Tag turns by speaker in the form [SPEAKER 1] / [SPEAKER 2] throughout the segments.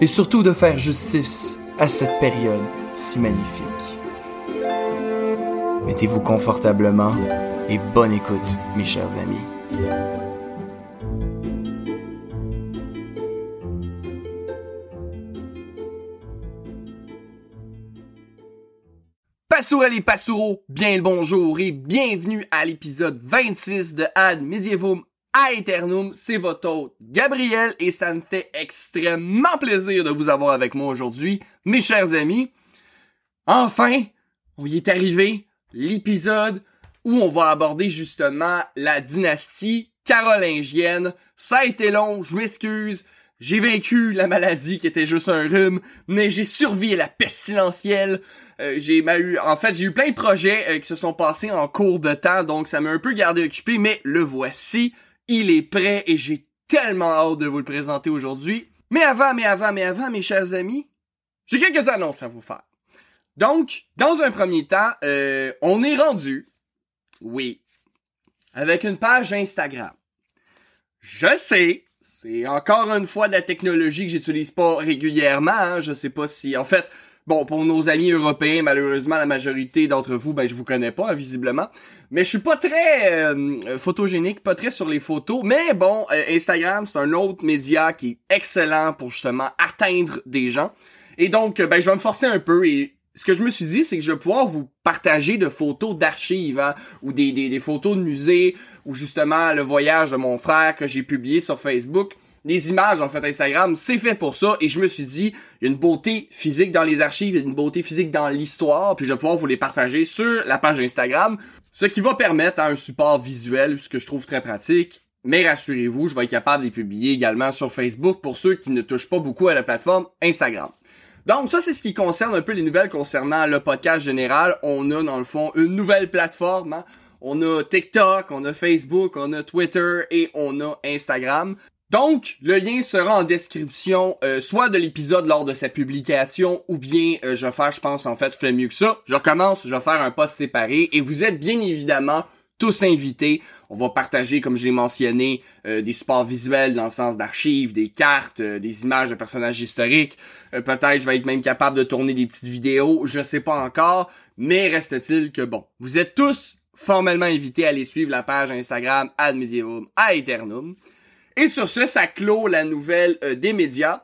[SPEAKER 1] et surtout de faire justice à cette période si magnifique. Mettez-vous confortablement et bonne écoute, mes chers amis. Pastourelles et pastoureaux, bien le bonjour et bienvenue à l'épisode 26 de Ad Medievum Aeternum. C'est votre hôte Gabriel et ça me fait extrêmement plaisir de vous avoir avec moi aujourd'hui, mes chers amis. Enfin, on y est arrivé, l'épisode où on va aborder justement la dynastie carolingienne. Ça a été long, je m'excuse. J'ai vaincu la maladie qui était juste un rhume, mais j'ai survécu à la pestilentielle. Euh, j'ai eu, en fait, j'ai eu plein de projets euh, qui se sont passés en cours de temps, donc ça m'a un peu gardé occupé, mais le voici, il est prêt et j'ai tellement hâte de vous le présenter aujourd'hui. Mais avant, mais avant, mais avant, mes chers amis, j'ai quelques annonces à vous faire. Donc, dans un premier temps, euh, on est rendu, oui, avec une page Instagram. Je sais, c'est encore une fois de la technologie que j'utilise pas régulièrement. Hein, je sais pas si, en fait, Bon, pour nos amis européens, malheureusement, la majorité d'entre vous, ben, je vous connais pas, visiblement. Mais je suis pas très euh, photogénique, pas très sur les photos. Mais bon, euh, Instagram, c'est un autre média qui est excellent pour justement atteindre des gens. Et donc, ben, je vais me forcer un peu et ce que je me suis dit, c'est que je vais pouvoir vous partager de photos d'archives, hein, ou des, des, des, photos de musées, ou justement le voyage de mon frère que j'ai publié sur Facebook des images en fait Instagram, c'est fait pour ça et je me suis dit, il y a une beauté physique dans les archives, il y a une beauté physique dans l'histoire, puis je vais pouvoir vous les partager sur la page Instagram, ce qui va permettre un support visuel, ce que je trouve très pratique. Mais rassurez-vous, je vais être capable de les publier également sur Facebook pour ceux qui ne touchent pas beaucoup à la plateforme Instagram. Donc ça, c'est ce qui concerne un peu les nouvelles concernant le podcast général. On a dans le fond une nouvelle plateforme. Hein. On a TikTok, on a Facebook, on a Twitter et on a Instagram. Donc, le lien sera en description, euh, soit de l'épisode lors de sa publication, ou bien euh, je vais faire, je pense, en fait, je fais mieux que ça. Je recommence, je vais faire un post séparé, et vous êtes bien évidemment tous invités. On va partager, comme je l'ai mentionné, euh, des supports visuels dans le sens d'archives, des cartes, des images de personnages historiques. Peut-être je vais être même capable de tourner des petites vidéos, je sais pas encore, mais reste-t-il que bon, vous êtes tous formellement invités à aller suivre la page Instagram Ad Medievum Aeternum. Et sur ce, ça clôt la nouvelle euh, des médias.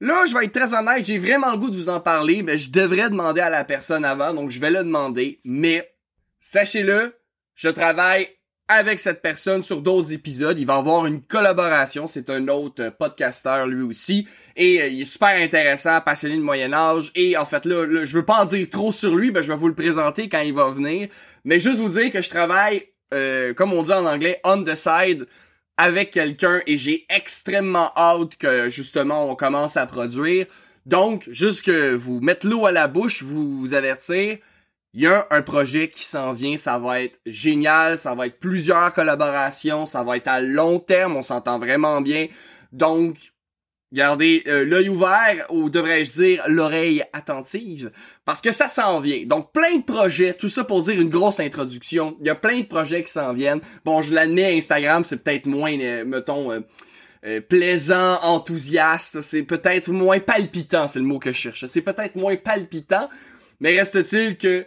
[SPEAKER 1] Là, je vais être très honnête, j'ai vraiment le goût de vous en parler, mais je devrais demander à la personne avant, donc je vais le demander. Mais sachez-le, je travaille avec cette personne sur d'autres épisodes. Il va avoir une collaboration. C'est un autre euh, podcasteur lui aussi. Et euh, il est super intéressant, passionné de Moyen Âge. Et en fait là, je veux pas en dire trop sur lui, ben je vais vous le présenter quand il va venir. Mais juste vous dire que je travaille, comme on dit en anglais, on the side avec quelqu'un et j'ai extrêmement hâte que justement on commence à produire. Donc, juste que vous mettez l'eau à la bouche, vous, vous avertir, il y a un projet qui s'en vient, ça va être génial, ça va être plusieurs collaborations, ça va être à long terme, on s'entend vraiment bien. Donc, Gardez euh, l'œil ouvert, ou devrais-je dire l'oreille attentive, parce que ça s'en vient. Donc plein de projets, tout ça pour dire une grosse introduction. Il y a plein de projets qui s'en viennent. Bon, je l'admets, Instagram, c'est peut-être moins, euh, mettons, euh, plaisant, enthousiaste. C'est peut-être moins palpitant, c'est le mot que je cherche. C'est peut-être moins palpitant, mais reste-t-il que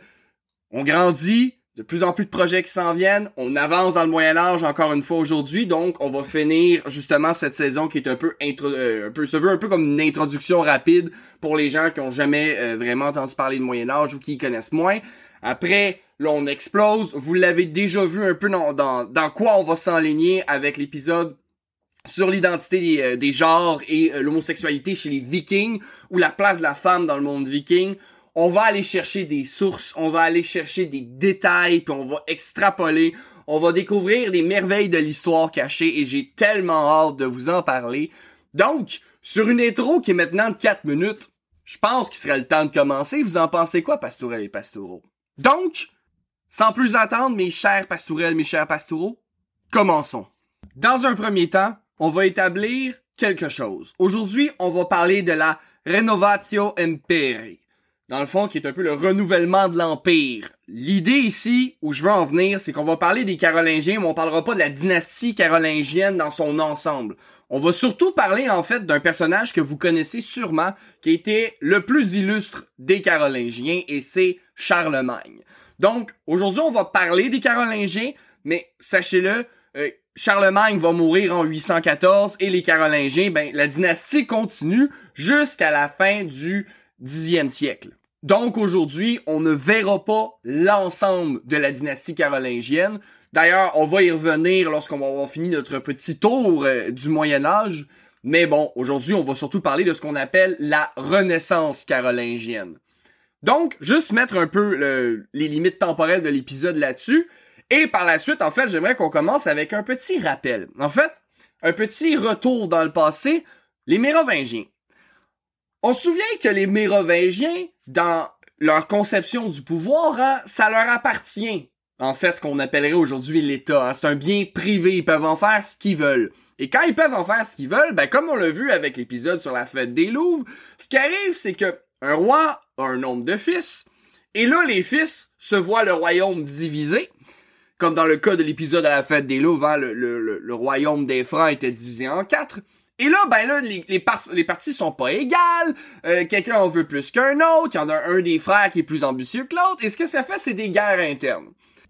[SPEAKER 1] on grandit, de plus en plus de projets qui s'en viennent. On avance dans le Moyen Âge encore une fois aujourd'hui, donc on va finir justement cette saison qui est un peu intro euh, un peu se veut un peu comme une introduction rapide pour les gens qui ont jamais euh, vraiment entendu parler de Moyen Âge ou qui connaissent moins. Après, là on explose. Vous l'avez déjà vu un peu dans, dans, dans quoi on va s'enligner avec l'épisode sur l'identité des, des, genres et l'homosexualité chez les vikings ou la place de la femme dans le monde viking, on va aller chercher des sources, on va aller chercher des détails, puis on va extrapoler, on va découvrir des merveilles de l'histoire cachée et j'ai tellement hâte de vous en parler. Donc, sur une intro qui est maintenant de 4 minutes, je pense qu'il serait le temps de commencer. Vous en pensez quoi, Pastourel et Pastoureau? Donc, sans plus attendre, mes chers Pastourelles, mes chers Pastoureaux, commençons. Dans un premier temps, on va établir quelque chose. Aujourd'hui, on va parler de la Renovatio Imperi dans le fond, qui est un peu le renouvellement de l'Empire. L'idée ici, où je veux en venir, c'est qu'on va parler des Carolingiens, mais on parlera pas de la dynastie carolingienne dans son ensemble. On va surtout parler, en fait, d'un personnage que vous connaissez sûrement, qui était le plus illustre des Carolingiens, et c'est Charlemagne. Donc, aujourd'hui, on va parler des Carolingiens, mais sachez-le, euh, Charlemagne va mourir en 814 et les Carolingiens, ben, la dynastie continue jusqu'à la fin du Xe siècle. Donc aujourd'hui, on ne verra pas l'ensemble de la dynastie carolingienne. D'ailleurs, on va y revenir lorsqu'on va avoir fini notre petit tour euh, du Moyen Âge. Mais bon, aujourd'hui, on va surtout parler de ce qu'on appelle la Renaissance carolingienne. Donc, juste mettre un peu les limites temporelles de l'épisode là-dessus. Et par la suite, en fait, j'aimerais qu'on commence avec un petit rappel. En fait, un petit retour dans le passé. Les Mérovingiens. On se souvient que les Mérovingiens, dans leur conception du pouvoir, hein, ça leur appartient. En fait, ce qu'on appellerait aujourd'hui l'État. Hein. C'est un bien privé, ils peuvent en faire ce qu'ils veulent. Et quand ils peuvent en faire ce qu'ils veulent, ben comme on l'a vu avec l'épisode sur la fête des Louvres, ce qui arrive, c'est que un roi a un nombre de fils, et là, les fils se voient le royaume divisé, comme dans le cas de l'épisode à la fête des Louvres, hein, le, le royaume des Francs était divisé en quatre. Et là, ben là, les, les, parties sont pas égales. Euh, quelqu'un en veut plus qu'un autre. Il y en a un des frères qui est plus ambitieux que l'autre. Et ce que ça fait, c'est des guerres internes.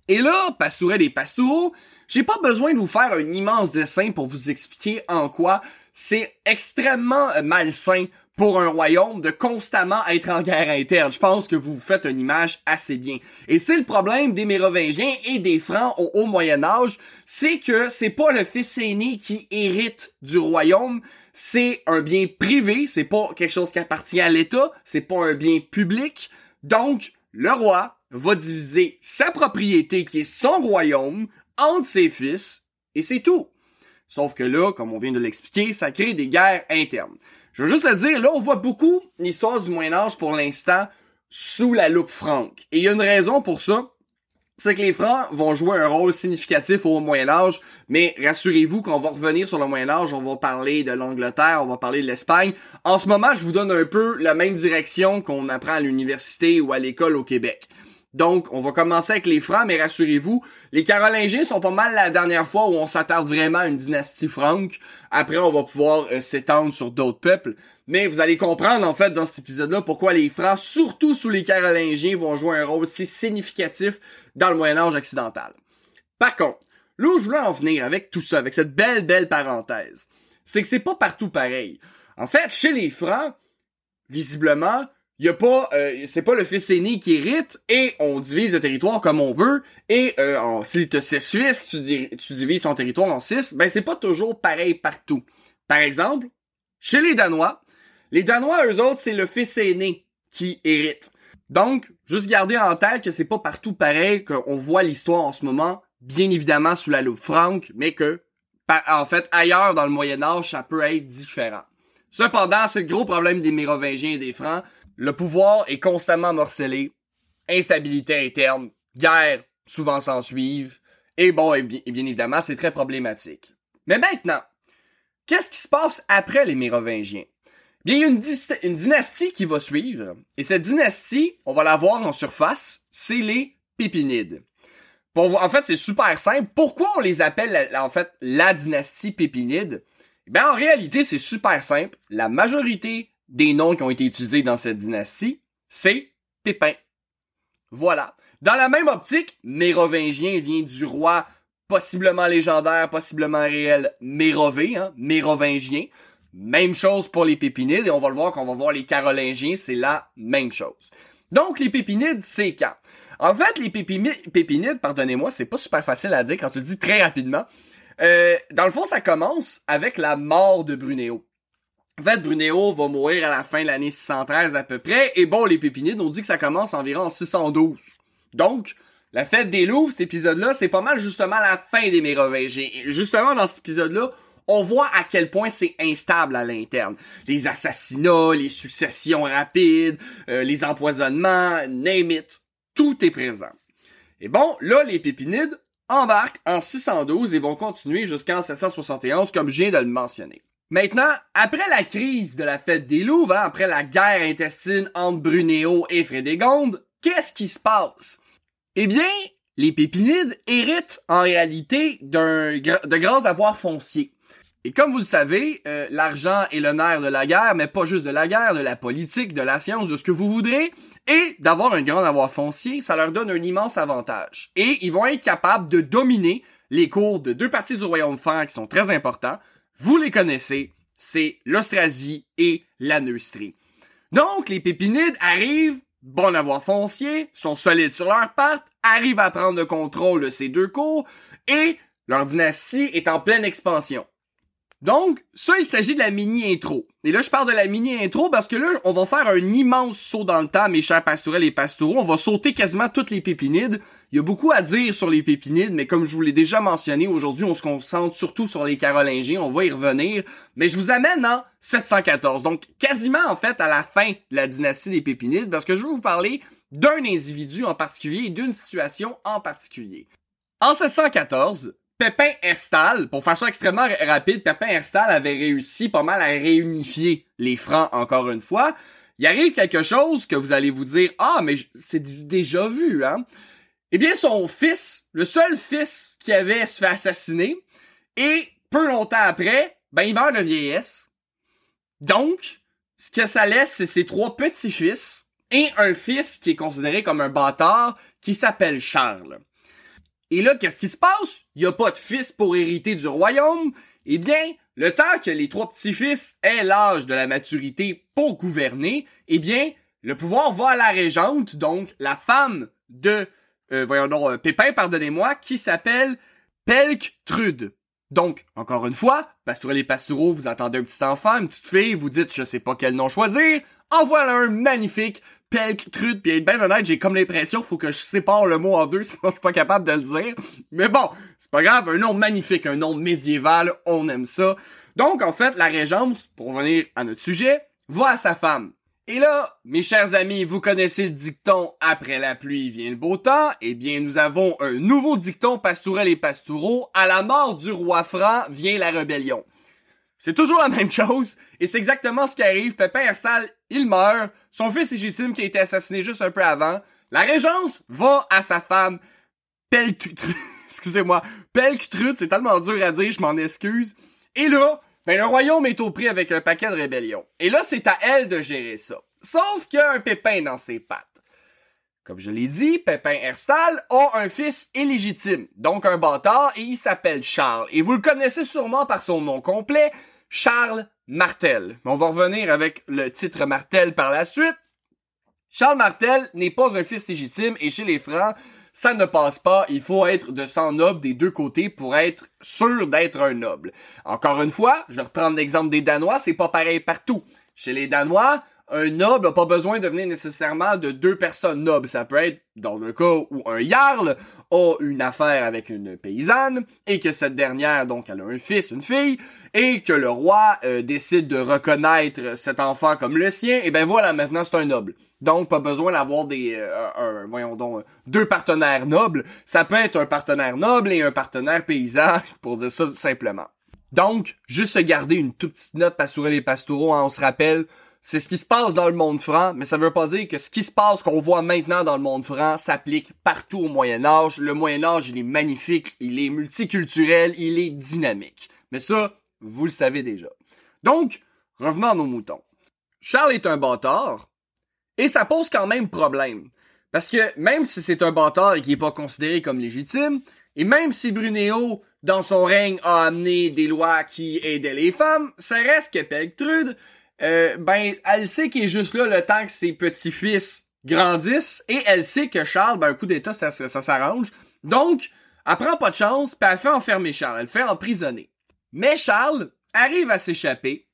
[SPEAKER 1] Et là, Pastourel et Pastoureau, j'ai pas besoin de vous faire un immense dessin pour vous expliquer en quoi c'est extrêmement malsain pour un royaume de constamment être en guerre interne. Je pense que vous vous faites une image assez bien. Et c'est le problème des Mérovingiens et des Francs au haut Moyen Âge, c'est que c'est pas le fils aîné qui hérite du royaume, c'est un bien privé, c'est pas quelque chose qui appartient à l'État, c'est pas un bien public. Donc, le roi va diviser sa propriété qui est son royaume entre ses fils et c'est tout. Sauf que là, comme on vient de l'expliquer, ça crée des guerres internes. Je veux juste le dire, là, on voit beaucoup l'histoire du Moyen-Âge pour l'instant sous la loupe franque. Et il y a une raison pour ça. C'est que les Francs vont jouer un rôle significatif au Moyen-Âge, mais rassurez-vous qu'on va revenir sur le Moyen-Âge, on va parler de l'Angleterre, on va parler de l'Espagne. En ce moment, je vous donne un peu la même direction qu'on apprend à l'université ou à l'école au Québec. Donc, on va commencer avec les Francs, mais rassurez-vous, les Carolingiens sont pas mal la dernière fois où on s'attarde vraiment à une dynastie franque. Après, on va pouvoir euh, s'étendre sur d'autres peuples. Mais vous allez comprendre, en fait, dans cet épisode-là, pourquoi les Francs, surtout sous les Carolingiens, vont jouer un rôle si significatif dans le Moyen-Âge occidental. Par contre, là où je voulais en venir avec tout ça, avec cette belle, belle parenthèse, c'est que c'est pas partout pareil. En fait, chez les Francs, visiblement, y a pas euh, c'est pas le fils aîné qui hérite et on divise le territoire comme on veut et euh, si t'as 6 fils, tu, tu divises ton territoire en 6, ben c'est pas toujours pareil partout. Par exemple, chez les Danois, les Danois eux autres c'est le fils aîné qui hérite. Donc, juste garder en tête que c'est pas partout pareil qu'on voit l'histoire en ce moment, bien évidemment sous la loupe franque, mais que en fait ailleurs dans le Moyen Âge ça peut être différent. Cependant, c'est le gros problème des Mérovingiens et des Francs, le pouvoir est constamment morcelé, instabilité interne, guerre souvent s'en suivent, et bon, et bien, évidemment, c'est très problématique. Mais maintenant, qu'est-ce qui se passe après les Mérovingiens? Bien, il y a une, dynastie qui va suivre, et cette dynastie, on va la voir en surface, c'est les Pépinides. En fait, c'est super simple. Pourquoi on les appelle, en fait, la dynastie Pépinide? Ben, en réalité, c'est super simple. La majorité des noms qui ont été utilisés dans cette dynastie, c'est Pépin. Voilà. Dans la même optique, Mérovingien vient du roi possiblement légendaire, possiblement réel, Mérové, hein, Mérovingien. Même chose pour les Pépinides, et on va le voir quand on va voir les Carolingiens, c'est la même chose. Donc, les Pépinides, c'est quand? En fait, les Pépinides, pardonnez-moi, c'est pas super facile à dire quand tu dis très rapidement. Euh, dans le fond, ça commence avec la mort de Brunéo. En fait, Brunéo va mourir à la fin de l'année 613 à peu près, et bon, les Pépinides, on dit que ça commence environ en 612. Donc, la fête des Louvres, cet épisode-là, c'est pas mal justement la fin des Mérovingiens. Et justement, dans cet épisode-là, on voit à quel point c'est instable à l'interne. Les assassinats, les successions rapides, euh, les empoisonnements, name it, tout est présent. Et bon, là, les Pépinides embarquent en 612 et vont continuer jusqu'en 771, comme je viens de le mentionner. Maintenant, après la crise de la fête des Louvres, hein, après la guerre intestine entre Brunéo et Frédégonde, qu'est-ce qui se passe? Eh bien, les Pépinides héritent en réalité d'un de grands avoirs fonciers. Et comme vous le savez, euh, l'argent est le nerf de la guerre, mais pas juste de la guerre, de la politique, de la science, de ce que vous voudrez. Et d'avoir un grand avoir foncier, ça leur donne un immense avantage. Et ils vont être capables de dominer les cours de deux parties du royaume franc qui sont très importants. Vous les connaissez, c'est l'Austrasie et la Neustrie. Donc, les Pépinides arrivent, bon avoir foncier, sont solides sur leurs pattes, arrivent à prendre le contrôle de ces deux cours, et leur dynastie est en pleine expansion. Donc, ça, il s'agit de la mini-intro. Et là, je parle de la mini-intro parce que là, on va faire un immense saut dans le temps, mes chers pastorels et pastoraux. On va sauter quasiment toutes les pépinides. Il y a beaucoup à dire sur les pépinides, mais comme je vous l'ai déjà mentionné, aujourd'hui, on se concentre surtout sur les carolingiens. On va y revenir. Mais je vous amène en 714. Donc, quasiment, en fait, à la fin de la dynastie des pépinides parce que je vais vous parler d'un individu en particulier et d'une situation en particulier. En 714, Pépin Herstal, pour faire ça extrêmement rapide, Pépin Herstal avait réussi pas mal à réunifier les Francs encore une fois. Il arrive quelque chose que vous allez vous dire, ah, mais c'est déjà vu, hein? Eh bien, son fils, le seul fils qui avait se fait assassiner, et peu longtemps après, ben, il meurt de vieillesse. Donc, ce que ça laisse, c'est ses trois petits-fils et un fils qui est considéré comme un bâtard qui s'appelle Charles. Et là, qu'est-ce qui se passe? Il n'y a pas de fils pour hériter du royaume? Eh bien, le temps que les trois petits-fils aient l'âge de la maturité pour gouverner, eh bien, le pouvoir va à la régente, donc la femme de, euh, voyons donc, euh, Pépin, pardonnez-moi, qui s'appelle Pelktrude. Donc, encore une fois, sur les pastoraux, vous attendez un petit enfant, une petite fille, vous dites je sais pas quel nom choisir, en voilà un magnifique Pelk Trude, puis être bien honnête, j'ai comme l'impression faut que je sépare le mot en deux, sinon je suis pas capable de le dire. Mais bon, c'est pas grave, un nom magnifique, un nom médiéval, on aime ça. Donc, en fait, la régence, pour revenir à notre sujet, va à sa femme. Et là, mes chers amis, vous connaissez le dicton après la pluie vient le beau temps. Eh bien, nous avons un nouveau dicton pastourel et pastoureau. À la mort du roi franc vient la rébellion. C'est toujours la même chose, et c'est exactement ce qui arrive. Pépin Herstal, il meurt, son fils légitime qui a été assassiné juste un peu avant, la régence va à sa femme, Pelktrude, excusez-moi, Pelktrude, c'est tellement dur à dire, je m'en excuse. Et là, ben le royaume est au prix avec un paquet de rébellions. Et là, c'est à elle de gérer ça. Sauf qu'il y a un pépin dans ses pattes. Comme je l'ai dit, Pépin Herstal a un fils illégitime, donc un bâtard, et il s'appelle Charles. Et vous le connaissez sûrement par son nom complet, Charles Martel. On va revenir avec le titre Martel par la suite. Charles Martel n'est pas un fils légitime et chez les Francs, ça ne passe pas. Il faut être de sang noble des deux côtés pour être sûr d'être un noble. Encore une fois, je reprends l'exemple des Danois, c'est pas pareil partout. Chez les Danois, un noble n'a pas besoin de venir nécessairement de deux personnes nobles. Ça peut être dans le cas où un jarl a une affaire avec une paysanne et que cette dernière, donc, elle a un fils, une fille, et que le roi euh, décide de reconnaître cet enfant comme le sien, et ben voilà, maintenant c'est un noble. Donc, pas besoin d'avoir des, euh, voyons donc, deux partenaires nobles. Ça peut être un partenaire noble et un partenaire paysan, pour dire ça simplement. Donc, juste garder une toute petite note pastorale les pastoraux, hein, on se rappelle, c'est ce qui se passe dans le monde franc, mais ça veut pas dire que ce qui se passe qu'on voit maintenant dans le monde franc s'applique partout au Moyen Âge. Le Moyen Âge, il est magnifique, il est multiculturel, il est dynamique. Mais ça, vous le savez déjà. Donc, revenons à nos moutons. Charles est un bâtard, et ça pose quand même problème. Parce que même si c'est un bâtard et qu'il n'est pas considéré comme légitime, et même si Brunéo, dans son règne, a amené des lois qui aidaient les femmes, ça reste que Pelktrude, euh, ben, elle sait qu'il est juste là le temps que ses petits-fils grandissent et elle sait que Charles, ben, un coup d'état, ça, s'arrange. Donc, elle prend pas de chance, puis elle fait enfermer Charles, elle fait emprisonner. Mais Charles arrive à s'échapper,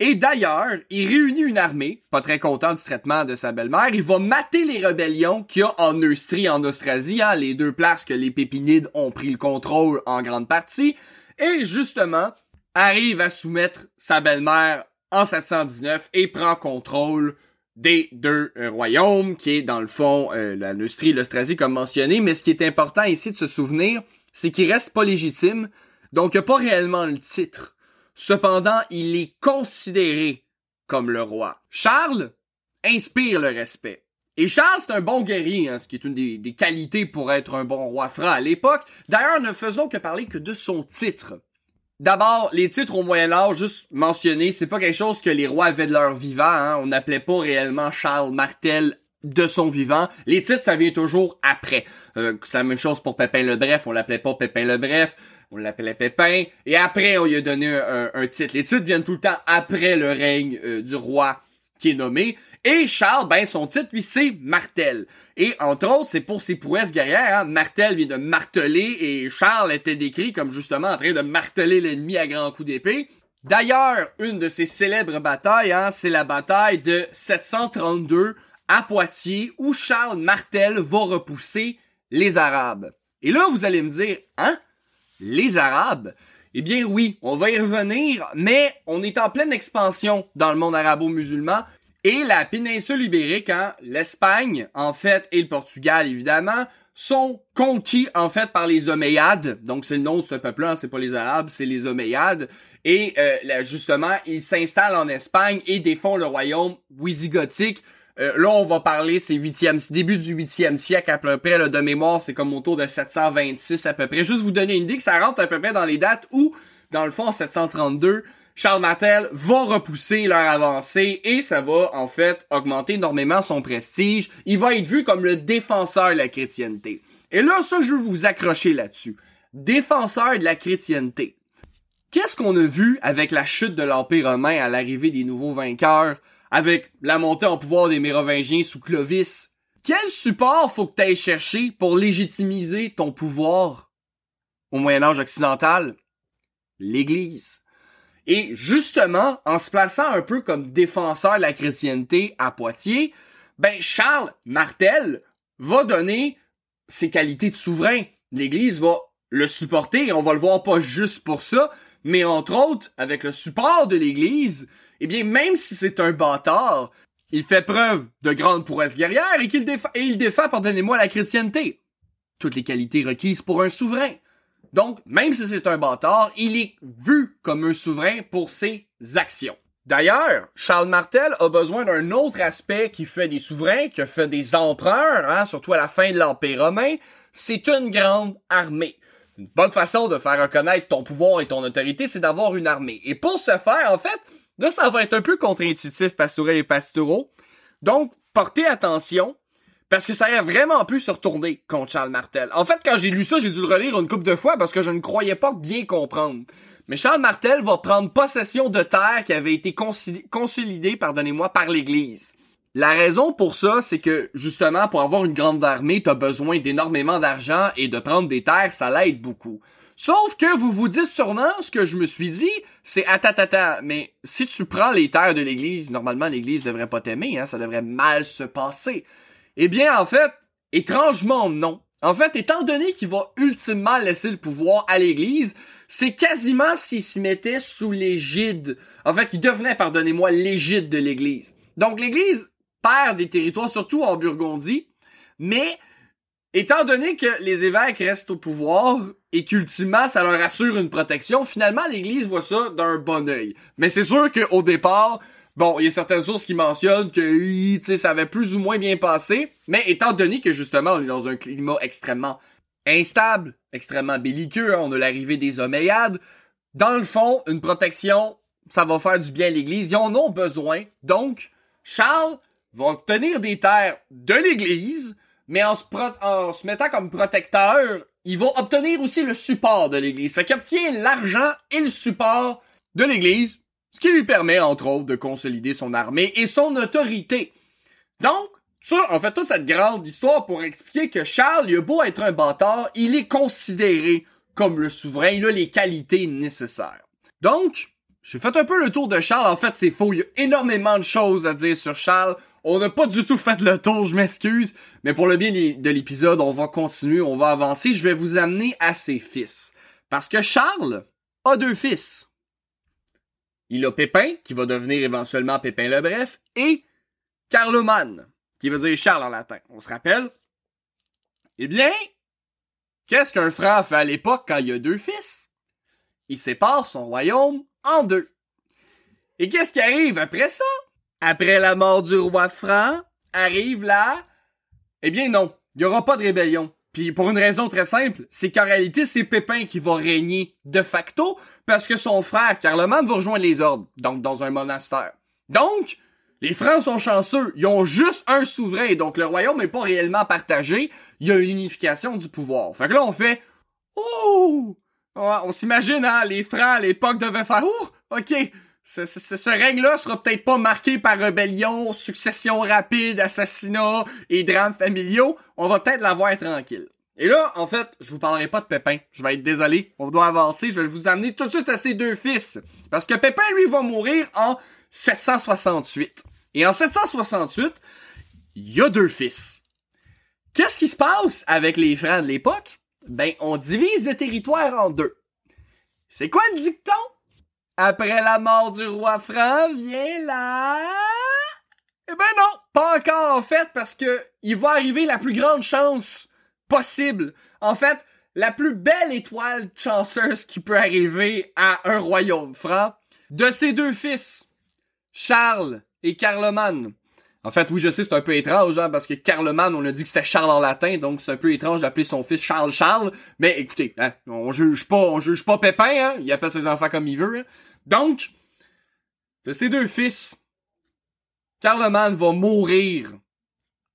[SPEAKER 1] et d'ailleurs, il réunit une armée, pas très content du traitement de sa belle-mère, il va mater les rébellions qu'il y a en Neustrie, en Austrasie, hein, les deux places que les Pépinides ont pris le contrôle en grande partie, et justement, arrive à soumettre sa belle-mère en 719 et prend contrôle des deux euh, royaumes, qui est dans le fond euh, et l'Austrasie comme mentionné, mais ce qui est important ici de se souvenir, c'est qu'il reste pas légitime, donc il a pas réellement le titre Cependant, il est considéré comme le roi. Charles inspire le respect. Et Charles, c'est un bon guerrier, hein, ce qui est une des, qualités pour être un bon roi franc à l'époque. D'ailleurs, ne faisons que parler que de son titre. D'abord, les titres au Moyen Âge, juste mentionnés, c'est pas quelque chose que les rois avaient de leur vivant. Hein. On n'appelait pas réellement Charles Martel de son vivant. Les titres, ça vient toujours après. Euh, c'est la même chose pour Pépin le Bref, on l'appelait pas Pépin le Bref on l'appelait Pépin, et après on lui a donné un, titre. Les titres viennent tout le temps après le règne euh, du roi qui est nommé. Et Charles, ben son titre, lui, c'est Martel. Et entre autres, c'est pour ses prouesses guerrières. Hein. Martel vient de marteler et Charles était décrit comme justement en train de marteler l'ennemi à grands coups d'épée. D'ailleurs, une de ses célèbres batailles, hein, c'est la bataille de 732 à Poitiers, où Charles Martel va repousser les Arabes. Et là, vous allez me dire, hein? les Arabes? Eh bien oui, on va y revenir, mais on est en pleine expansion dans le monde arabo-musulman. Et la péninsule ibérique, hein, l'Espagne, en fait, et le Portugal, évidemment, sont conquis, en fait, par les Omeyyades. Donc, c'est le nom de ce peuple-là, c'est pas les Arabes, c'est les Omeyyades. Et, euh, justement, ils s'installent en Espagne et défont le royaume wisigothique euh, là, on va parler, c'est 8e, début du 8e siècle à peu près, là, de mémoire, c'est comme autour de 726 à peu près. Juste vous donner une idée que ça rentre à peu près dans les dates où, dans le fond, en 732, Charles Martel va repousser leur avancée et ça va, en fait, augmenter énormément son prestige. Il va être vu comme le défenseur de la chrétienté. Et là, ça, je veux vous accrocher là-dessus. Défenseur de la chrétienté. Qu'est-ce qu'on a vu avec la chute de l'Empire romain à l'arrivée des nouveaux vainqueurs? avec la montée en pouvoir des Mérovingiens sous Clovis? Quel support faut que tu ailles chercher pour légitimiser ton pouvoir au Moyen Âge occidental? L'Église. Et justement, en se plaçant un peu comme défenseur de la chrétienté à Poitiers, ben Charles Martel va donner ses qualités de souverain. L'Église va le supporter et on va le voir pas juste pour ça, mais entre autres, avec le support de l'Église, eh bien, même si c'est un bâtard, il fait preuve de grande prouesse guerrière et qu'il défend, et il défend, pardonnez-moi, la chrétienté. Toutes les qualités requises pour un souverain. Donc, même si c'est un bâtard, il est vu comme un souverain pour ses actions. D'ailleurs, Charles Martel a besoin d'un autre aspect qui fait des souverains, qui fait des empereurs, hein, surtout à la fin de l'Empire romain, c'est une grande armée. Une bonne façon de faire reconnaître ton pouvoir et ton autorité, c'est d'avoir une armée. Et pour ce faire, en fait, Là, ça va être un peu contre-intuitif, pastourel et pastoraux. Donc, portez attention, parce que ça aurait vraiment pu se retourner contre Charles Martel. En fait, quand j'ai lu ça, j'ai dû le relire une couple de fois parce que je ne croyais pas bien comprendre. Mais Charles Martel va prendre possession de terres qui avaient été consolidées, pardonnez-moi, par l'Église. La raison pour ça, c'est que, justement, pour avoir une grande armée, t'as besoin d'énormément d'argent et de prendre des terres, ça l'aide beaucoup. Sauf que vous vous dites sûrement, ce que je me suis dit, c'est attends, mais si tu prends les terres de l'Église, normalement l'Église devrait pas t'aimer, hein, ça devrait mal se passer. Eh bien, en fait, étrangement non. En fait, étant donné qu'il va ultimement laisser le pouvoir à l'Église, c'est quasiment s'il s'y mettait sous l'égide. En fait, il devenait, pardonnez-moi, l'égide de l'Église. Donc l'Église perd des territoires, surtout en Burgondie, mais étant donné que les évêques restent au pouvoir et qu'ultimement ça leur assure une protection, finalement l'Église voit ça d'un bon œil. Mais c'est sûr qu'au départ, bon, il y a certaines sources qui mentionnent que ça avait plus ou moins bien passé, mais étant donné que justement on est dans un climat extrêmement instable, extrêmement belliqueux, hein, on a l'arrivée des Omeyyades, dans le fond, une protection, ça va faire du bien à l'Église, ils en ont besoin. Donc, Charles va obtenir des terres de l'Église, mais en se, mettant comme protecteur, il va obtenir aussi le support de l'Église. Fait qu'il obtient l'argent et le support de l'Église, ce qui lui permet, entre autres, de consolider son armée et son autorité. Donc, Ça, en fait, toute cette grande histoire pour expliquer que Charles, il a beau être un bâtard, il est considéré comme le souverain, il a les qualités nécessaires. Donc, j'ai fait un peu le tour de Charles. En fait, c'est faux. Il y a énormément de choses à dire sur Charles. On n'a pas du tout fait le tour, je m'excuse. Mais pour le bien de l'épisode, on va continuer, on va avancer. Je vais vous amener à ses fils. Parce que Charles a deux fils. Il a Pépin, qui va devenir éventuellement Pépin le Bref, et Carloman, qui veut dire Charles en latin. On se rappelle? Eh bien, qu'est-ce qu'un frère fait à l'époque quand il a deux fils? Il sépare son royaume en deux. Et qu'est-ce qui arrive après ça? Après la mort du roi franc, arrive là... Eh bien non, il n'y aura pas de rébellion. Puis pour une raison très simple, c'est qu'en réalité, c'est Pépin qui va régner de facto parce que son frère Carloman va rejoindre les ordres, donc dans un monastère. Donc, les Francs sont chanceux, ils ont juste un souverain, donc le royaume n'est pas réellement partagé, il y a une unification du pouvoir. Fait que là, on fait « Oh! on s'imagine, hein, les Francs à l'époque devaient faire « Oh! OK, ce, règne-là sera peut-être pas marqué par rébellion, succession rapide, assassinat et drames familiaux. On va peut-être l'avoir tranquille. Et là, en fait, je vous parlerai pas de Pépin. Je vais être désolé. On doit avancer. Je vais vous amener tout de suite à ses deux fils. Parce que Pépin, lui, va mourir en 768. Et en 768, il y a deux fils. Qu'est-ce qui se passe avec les Francs de l'époque? Ben, on divise le territoire en deux. C'est quoi le dicton? Après la mort du roi franc, vient là... Eh ben non, pas encore en fait, parce que il va arriver la plus grande chance possible. En fait, la plus belle étoile chanceuse qui peut arriver à un royaume franc, de ses deux fils, Charles et Carloman. En fait, oui, je sais, c'est un peu étrange, hein, parce que Carloman, on a dit que c'était Charles en latin, donc c'est un peu étrange d'appeler son fils Charles Charles. Mais écoutez, hein, on juge pas, on juge pas Pépin, hein, il appelle ses enfants comme il veut. Hein. Donc, de ses deux fils, Carloman va mourir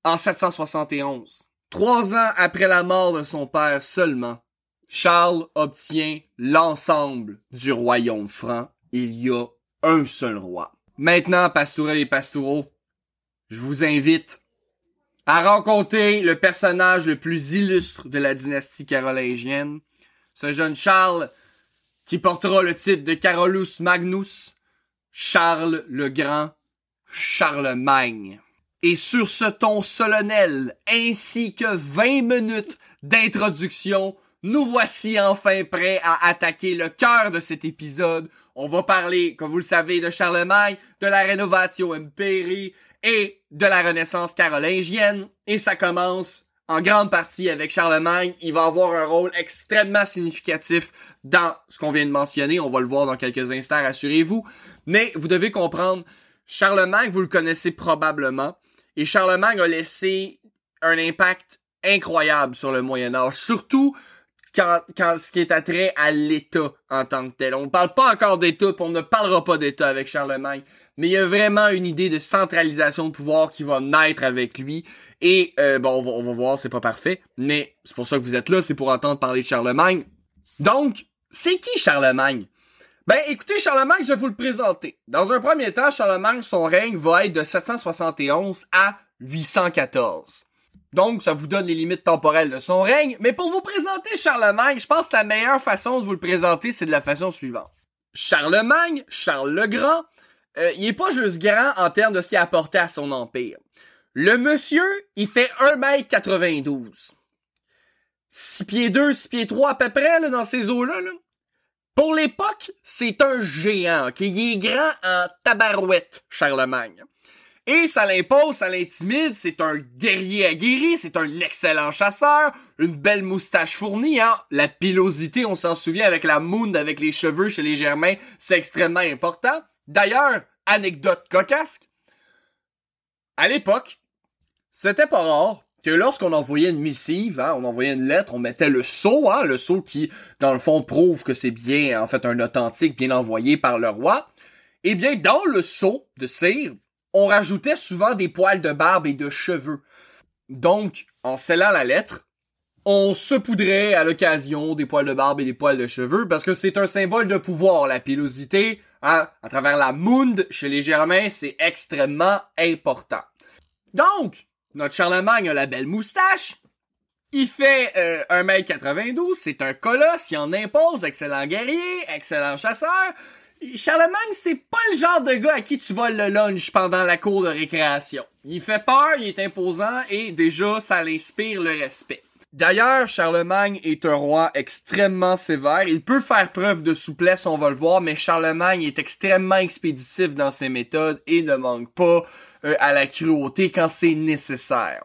[SPEAKER 1] en 771. Trois ans après la mort de son père seulement, Charles obtient l'ensemble du royaume franc. Il y a un seul roi. Maintenant, pastoureux et pastoureaux, je vous invite à rencontrer le personnage le plus illustre de la dynastie carolingienne, ce jeune Charles qui portera le titre de Carolus Magnus, Charles le Grand, Charlemagne. Et sur ce ton solennel, ainsi que 20 minutes d'introduction, nous voici enfin prêts à attaquer le cœur de cet épisode. On va parler, comme vous le savez, de Charlemagne, de la Rénovatio Imperii et de la Renaissance carolingienne. Et ça commence en grande partie avec Charlemagne. Il va avoir un rôle extrêmement significatif dans ce qu'on vient de mentionner. On va le voir dans quelques instants, rassurez-vous. Mais vous devez comprendre, Charlemagne, vous le connaissez probablement. Et Charlemagne a laissé un impact incroyable sur le Moyen Âge. Surtout quand, quand ce qui est attrait à l'État en tant que tel. On ne parle pas encore d'État, on ne parlera pas d'État avec Charlemagne, mais il y a vraiment une idée de centralisation de pouvoir qui va naître avec lui. Et euh, bon, on va, on va voir, c'est pas parfait, mais c'est pour ça que vous êtes là, c'est pour entendre parler de Charlemagne. Donc, c'est qui Charlemagne? Ben, écoutez, Charlemagne, je vais vous le présenter. Dans un premier temps, Charlemagne, son règne va être de 771 à 814. Donc, ça vous donne les limites temporelles de son règne. Mais pour vous présenter Charlemagne, je pense que la meilleure façon de vous le présenter, c'est de la façon suivante. Charlemagne, Charles le Grand, euh, il est pas juste grand en termes de ce qu'il a apporté à son empire. Le monsieur, il fait 1m92. 6 pieds 2, 6 pieds 3 à peu près, dans ces eaux-là, là. Pour l'époque, c'est un géant, qui Il est grand en tabarouette, Charlemagne. Et ça l'impose, ça l'intimide, c'est un guerrier aguerri, c'est un excellent chasseur, une belle moustache fournie, hein? La pilosité, on s'en souvient avec la mound avec les cheveux chez les Germains, c'est extrêmement important. D'ailleurs, anecdote cocasse, à l'époque, c'était pas rare que lorsqu'on envoyait une missive, hein, on envoyait une lettre, on mettait le sceau, hein, le sceau qui, dans le fond, prouve que c'est bien, en fait, un authentique bien envoyé par le roi. Eh bien, dans le sceau de cire, on rajoutait souvent des poils de barbe et de cheveux. Donc, en scellant la lettre, on se poudrait à l'occasion des poils de barbe et des poils de cheveux parce que c'est un symbole de pouvoir, la pilosité. Hein, à travers la mound, chez les Germains, c'est extrêmement important. Donc, notre Charlemagne a la belle moustache. Il fait euh, 1m92, c'est un colosse, il en impose, excellent guerrier, excellent chasseur. Charlemagne, c'est pas le genre de gars à qui tu voles le lunch pendant la cour de récréation. Il fait peur, il est imposant et déjà ça l'inspire le respect. D'ailleurs, Charlemagne est un roi extrêmement sévère. Il peut faire preuve de souplesse, on va le voir, mais Charlemagne est extrêmement expéditif dans ses méthodes et ne manque pas euh, à la cruauté quand c'est nécessaire.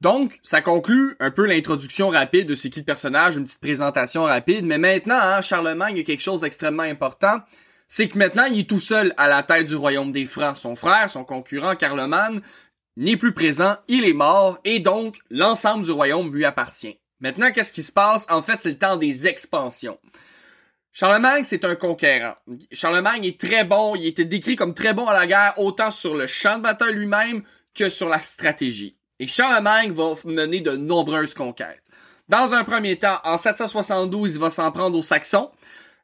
[SPEAKER 1] Donc, ça conclut un peu l'introduction rapide de ce qui le personnage, une petite présentation rapide, mais maintenant, hein, Charlemagne a quelque chose d'extrêmement important, c'est que maintenant, il est tout seul à la tête du royaume des Francs. Son frère, son concurrent Carloman, n'est plus présent, il est mort, et donc l'ensemble du royaume lui appartient. Maintenant, qu'est-ce qui se passe? En fait, c'est le temps des expansions. Charlemagne, c'est un conquérant. Charlemagne est très bon, il était décrit comme très bon à la guerre, autant sur le champ de bataille lui-même que sur la stratégie. Et Charlemagne va mener de nombreuses conquêtes. Dans un premier temps, en 772, il va s'en prendre aux Saxons.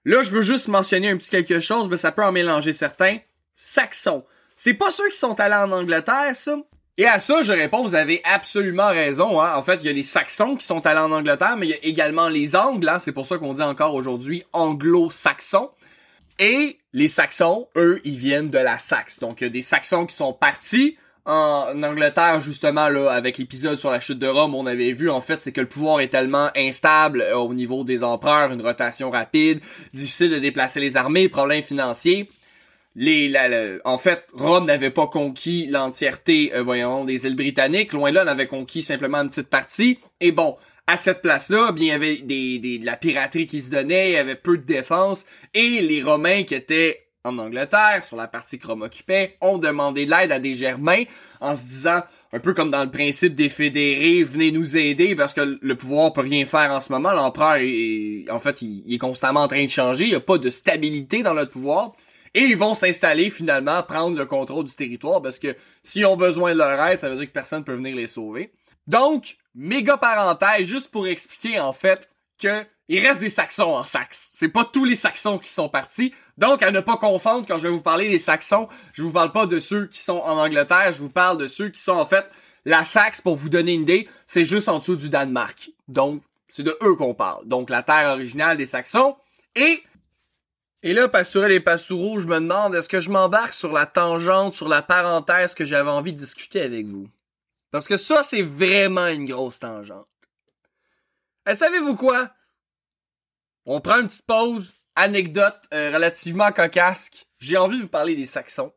[SPEAKER 1] Là, je veux juste mentionner un petit quelque chose, mais ça peut en mélanger certains. Saxons. C'est pas ceux qui sont allés en Angleterre, ça. Et à ça, je réponds, vous avez absolument raison. Hein. En fait, il y a les Saxons qui sont allés en Angleterre, mais il y a également les Angles. Hein. C'est pour ça qu'on dit encore aujourd'hui anglo-saxons. Et les Saxons, eux, ils viennent de la Saxe. Donc, il y a des Saxons qui sont partis en Angleterre, justement, là, avec l'épisode sur la chute de Rome, on avait vu, en fait, c'est que le pouvoir est tellement instable euh, au niveau des empereurs, une rotation rapide, difficile de déplacer les armées, problèmes financiers les, en fait, Rome n'avait pas conquis l'entièreté, euh, voyons, des îles britanniques. Loin là, n'avait conquis simplement une petite partie. Et bon, à cette place-là, bien, il y avait des, des, de la piraterie qui se donnait, il y avait peu de défense. Et les Romains qui étaient en Angleterre, sur la partie que Rome occupait, ont demandé de l'aide à des Germains en se disant, un peu comme dans le principe des fédérés, venez nous aider parce que le pouvoir peut rien faire en ce moment. L'empereur est, en fait, il, il, est constamment en train de changer. Il n'y a pas de stabilité dans notre pouvoir. Et ils vont s'installer finalement, prendre le contrôle du territoire parce que s'ils ont besoin de leur aide, ça veut dire que personne peut venir les sauver. Donc, méga parenthèse, juste pour expliquer en fait que il reste des Saxons en Saxe. C'est pas tous les Saxons qui sont partis. Donc, à ne pas confondre, quand je vais vous parler des Saxons, je vous parle pas de ceux qui sont en Angleterre, je vous parle de ceux qui sont en fait la Saxe, pour vous donner une idée, c'est juste en dessous du Danemark. Donc, c'est de eux qu'on parle. Donc, la terre originale des Saxons. Et et là, Pastourel et Pastoureau, je me demande, est-ce que je m'embarque sur la tangente, sur la parenthèse que j'avais envie de discuter avec vous? Parce que ça, c'est vraiment une grosse tangente. Et savez-vous quoi? On prend une petite pause, anecdote euh, relativement cocasse. J'ai envie de vous parler des Saxons.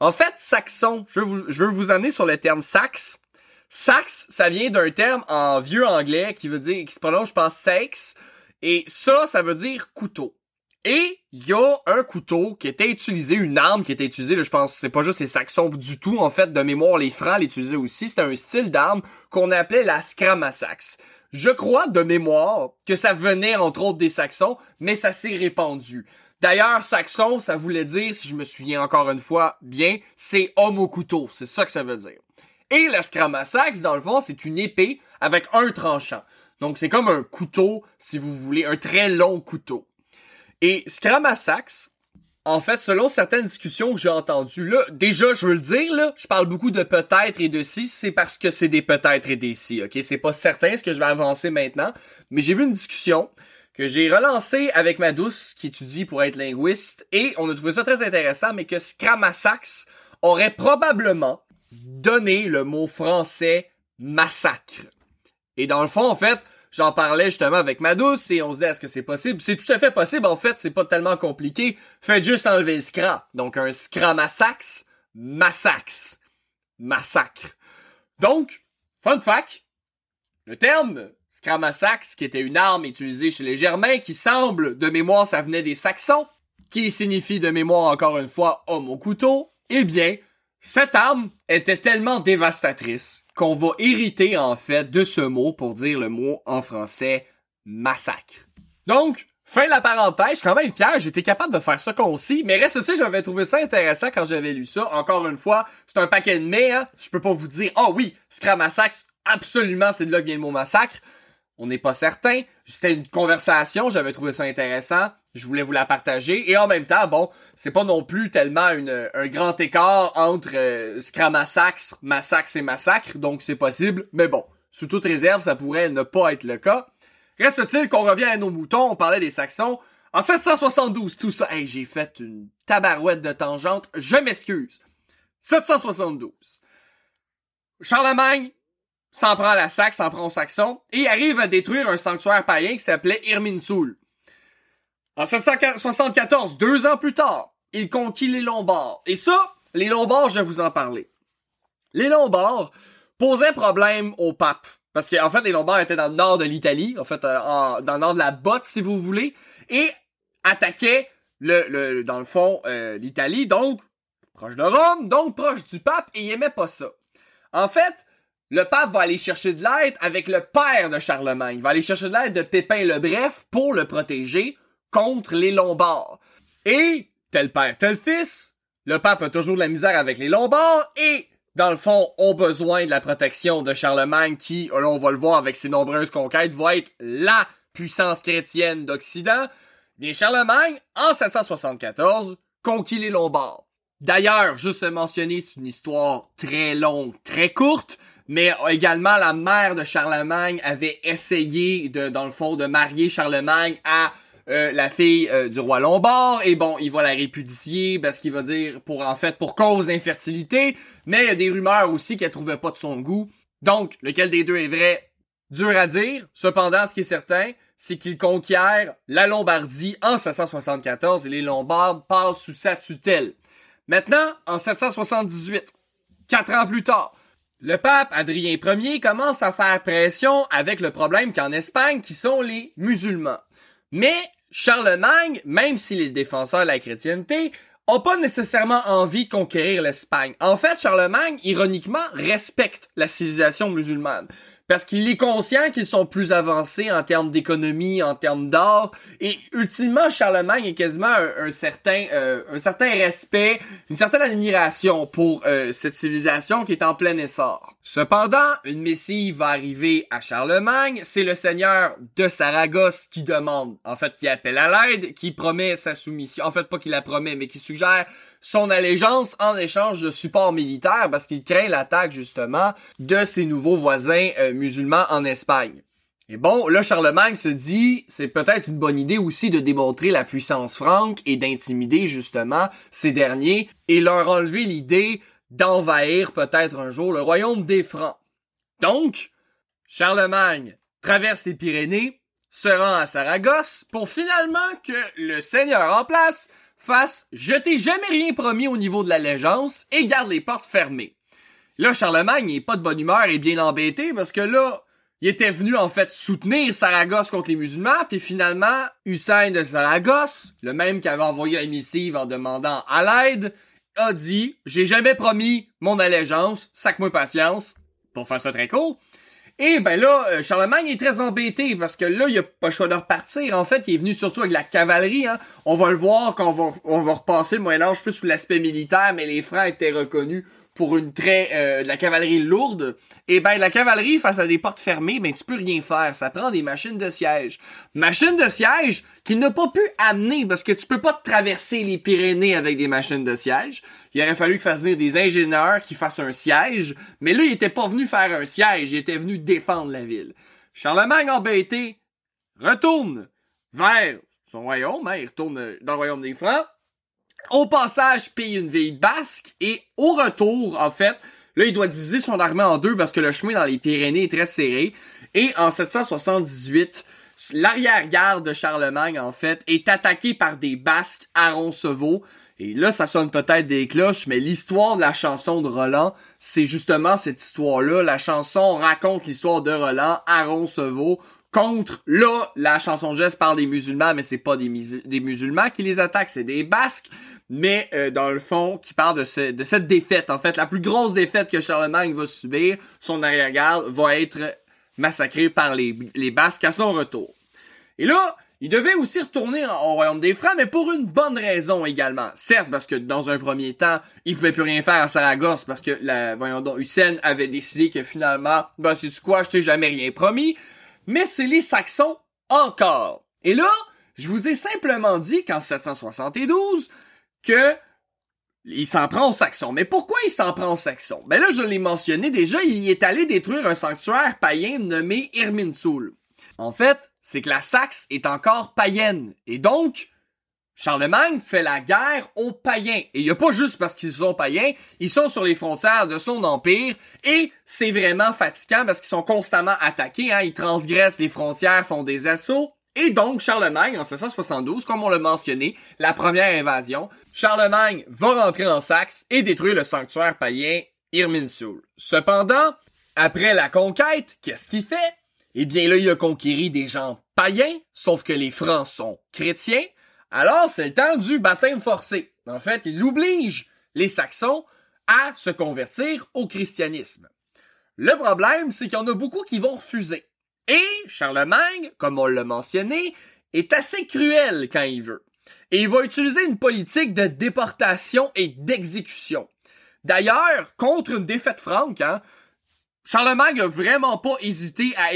[SPEAKER 1] En fait, Saxon, je veux vous, je amener sur le terme sax. Sax, ça vient d'un terme en vieux anglais qui veut dire, qui se prononce, je pense, sex. Et ça, ça veut dire couteau. Et il y a un couteau qui était utilisé, une arme qui était utilisée, je pense c'est pas juste les Saxons du tout, en fait, de mémoire, les Francs l'utilisaient aussi, c'était un style d'arme qu'on appelait la Scramasax. Je crois de mémoire que ça venait entre autres des Saxons, mais ça s'est répandu. D'ailleurs, Saxon, ça voulait dire, si je me souviens encore une fois bien, c'est homme au couteau, c'est ça que ça veut dire. Et la Scramasax, dans le fond, c'est une épée avec un tranchant. Donc c'est comme un couteau, si vous voulez, un très long couteau. Et Scramasax, en fait, selon certaines discussions que j'ai entendues, là, déjà, je veux le dire, là, je parle beaucoup de peut-être et de si, c'est parce que c'est des peut-être et des si, ok? C'est pas certain ce que je vais avancer maintenant, mais j'ai vu une discussion que j'ai relancée avec ma douce qui étudie pour être linguiste, et on a trouvé ça très intéressant, mais que Scramasax aurait probablement donné le mot français massacre. Et dans le fond, en fait, J'en parlais justement avec ma douce et on se dit est-ce que c'est possible? C'est tout à fait possible, en fait, c'est pas tellement compliqué. Faites juste enlever le scra. Donc un scramasax, massax. Massacre. Donc, fun fact, le terme scramasax, qui était une arme utilisée chez les Germains, qui semble, de mémoire, ça venait des Saxons, qui signifie de mémoire encore une fois homme au couteau, eh bien, cette arme était tellement dévastatrice qu'on va hériter en fait de ce mot pour dire le mot en français massacre. Donc, fin de la parenthèse, je quand même fier, j'étais capable de faire ça concis, mais reste aussi, j'avais trouvé ça intéressant quand j'avais lu ça. Encore une fois, c'est un paquet de mais, hein? je peux pas vous dire, oh oui, Scram Massacre, absolument, c'est de là que vient le mot massacre. On n'est pas certain. C'était une conversation, j'avais trouvé ça intéressant. Je voulais vous la partager. Et en même temps, bon, c'est pas non plus tellement une, un grand écart entre euh, Scramasax, Massax et Massacre, donc c'est possible. Mais bon, sous toute réserve, ça pourrait ne pas être le cas. Reste-t-il qu'on revient à nos moutons, on parlait des Saxons. En 772, tout ça, hey, j'ai fait une tabarouette de tangente, je m'excuse. 772. Charlemagne s'en prend à la Saxe, s'en prend aux Saxons, et arrive à détruire un sanctuaire païen qui s'appelait Irminsul. En 774, deux ans plus tard, il conquit les Lombards. Et ça, les Lombards, je vais vous en parler. Les Lombards posaient problème au pape. Parce qu'en fait, les Lombards étaient dans le nord de l'Italie, en fait, euh, dans le nord de la botte, si vous voulez, et attaquaient, le, le dans le fond, euh, l'Italie, donc proche de Rome, donc proche du pape, et il aimait pas ça. En fait, le pape va aller chercher de l'aide avec le père de Charlemagne. Il va aller chercher de l'aide de Pépin le Bref pour le protéger contre les Lombards. Et, tel père, tel fils, le pape a toujours de la misère avec les Lombards et, dans le fond, ont besoin de la protection de Charlemagne qui, on va le voir avec ses nombreuses conquêtes, va être la puissance chrétienne d'Occident. Bien, Charlemagne, en 774, conquit les Lombards. D'ailleurs, juste mentionner, c'est une histoire très longue, très courte, mais également la mère de Charlemagne avait essayé de, dans le fond, de marier Charlemagne à euh, la fille euh, du roi Lombard et bon, il va la répudier parce qu'il va dire pour en fait pour cause d'infertilité, mais il y a des rumeurs aussi qu'elle trouvait pas de son goût. Donc, lequel des deux est vrai? Dur à dire. Cependant, ce qui est certain, c'est qu'il conquiert la Lombardie en 774 et les Lombards passent sous sa tutelle. Maintenant, en 778, quatre ans plus tard, le pape Adrien Ier commence à faire pression avec le problème qu'en Espagne, qui sont les musulmans. Mais Charlemagne, même s'il est défenseur de la chrétienté, n'a pas nécessairement envie de conquérir l'Espagne. En fait, Charlemagne, ironiquement, respecte la civilisation musulmane parce qu'il est conscient qu'ils sont plus avancés en termes d'économie, en termes d'art, et ultimement Charlemagne est quasiment un, certain, euh, un certain respect, une certaine admiration pour euh, cette civilisation qui est en plein essor. Cependant, une missive va arriver à Charlemagne, c'est le seigneur de Saragosse qui demande, en fait, qui appelle à l'aide, qui promet sa soumission, en fait pas qu'il la promet, mais qui suggère son allégeance en échange de support militaire parce qu'il craint l'attaque justement de ses nouveaux voisins euh, musulmans en Espagne. Et bon, là, Charlemagne se dit, c'est peut-être une bonne idée aussi de démontrer la puissance franque et d'intimider justement ces derniers et leur enlever l'idée d'envahir peut-être un jour le royaume des Francs. Donc, Charlemagne traverse les Pyrénées, se rend à Saragosse pour finalement que le seigneur en place Je t'ai jamais rien promis au niveau de l'allégeance et garde les portes fermées. Là, Charlemagne n'est pas de bonne humeur et bien embêté parce que là, il était venu en fait soutenir Saragosse contre les musulmans, puis finalement, Hussein de Saragosse, le même qui avait envoyé la missive en demandant à l'aide, a dit J'ai jamais promis mon allégeance, sac-moi patience, pour faire ça très court. Et ben là, euh, Charlemagne est très embêté parce que là, il a pas le choix de repartir. En fait, il est venu surtout avec la cavalerie. Hein. On va le voir quand on va, on va repasser le Moyen-Âge plus sous l'aspect militaire, mais les Francs étaient reconnus pour une très euh, de la cavalerie lourde, et eh ben la cavalerie face à des portes fermées, ben tu peux rien faire, ça prend des machines de siège. Machines de siège qu'il n'a pas pu amener parce que tu peux pas traverser les Pyrénées avec des machines de siège. Il aurait fallu qu'il fasse venir des ingénieurs qui fassent un siège, mais là il était pas venu faire un siège, il était venu défendre la ville. Charlemagne embêté retourne vers son royaume, hein, il retourne dans le royaume des Francs au passage, paye une ville basque et au retour, en fait, là, il doit diviser son armée en deux parce que le chemin dans les Pyrénées est très serré. Et en 778, l'arrière-garde de Charlemagne, en fait, est attaqué par des Basques à Roncevaux. Et là, ça sonne peut-être des cloches, mais l'histoire de la chanson de Roland, c'est justement cette histoire-là. La chanson raconte l'histoire de Roland à Roncevaux contre, là, la chanson geste parle des musulmans, mais c'est pas des, musulmans qui les attaquent, c'est des basques, mais euh, dans le fond, qui parle de, cette défaite. En fait, la plus grosse défaite que Charlemagne va subir, son arrière-garde va être massacré par les, les basques à son retour. Et là, il devait aussi retourner au royaume des Francs, mais pour une bonne raison également. Certes, parce que dans un premier temps, il pouvait plus rien faire à Saragosse parce que la, voyons donc, Hussein avait décidé que finalement, bah, c'est quoi, je t'ai jamais rien promis. Mais c'est les Saxons encore. Et là, je vous ai simplement dit qu'en 772, que il s'en prend aux Saxons. Mais pourquoi il s'en prend aux Saxons? Ben là, je l'ai mentionné déjà, il est allé détruire un sanctuaire païen nommé Irminsul. En fait, c'est que la Saxe est encore païenne. Et donc, Charlemagne fait la guerre aux païens. Et il n'y a pas juste parce qu'ils sont païens, ils sont sur les frontières de son empire et c'est vraiment fatigant parce qu'ils sont constamment attaqués, hein, ils transgressent les frontières, font des assauts. Et donc, Charlemagne, en 1672, comme on l'a mentionné, la première invasion, Charlemagne va rentrer en Saxe et détruire le sanctuaire païen Irminsul. Cependant, après la conquête, qu'est-ce qu'il fait? Eh bien là, il a conquéri des gens païens, sauf que les Francs sont chrétiens, alors, c'est le temps du baptême forcé. En fait, il oblige les Saxons à se convertir au christianisme. Le problème, c'est qu'il y en a beaucoup qui vont refuser. Et Charlemagne, comme on l'a mentionné, est assez cruel quand il veut. Et il va utiliser une politique de déportation et d'exécution. D'ailleurs, contre une défaite franque, hein, Charlemagne a vraiment pas hésité à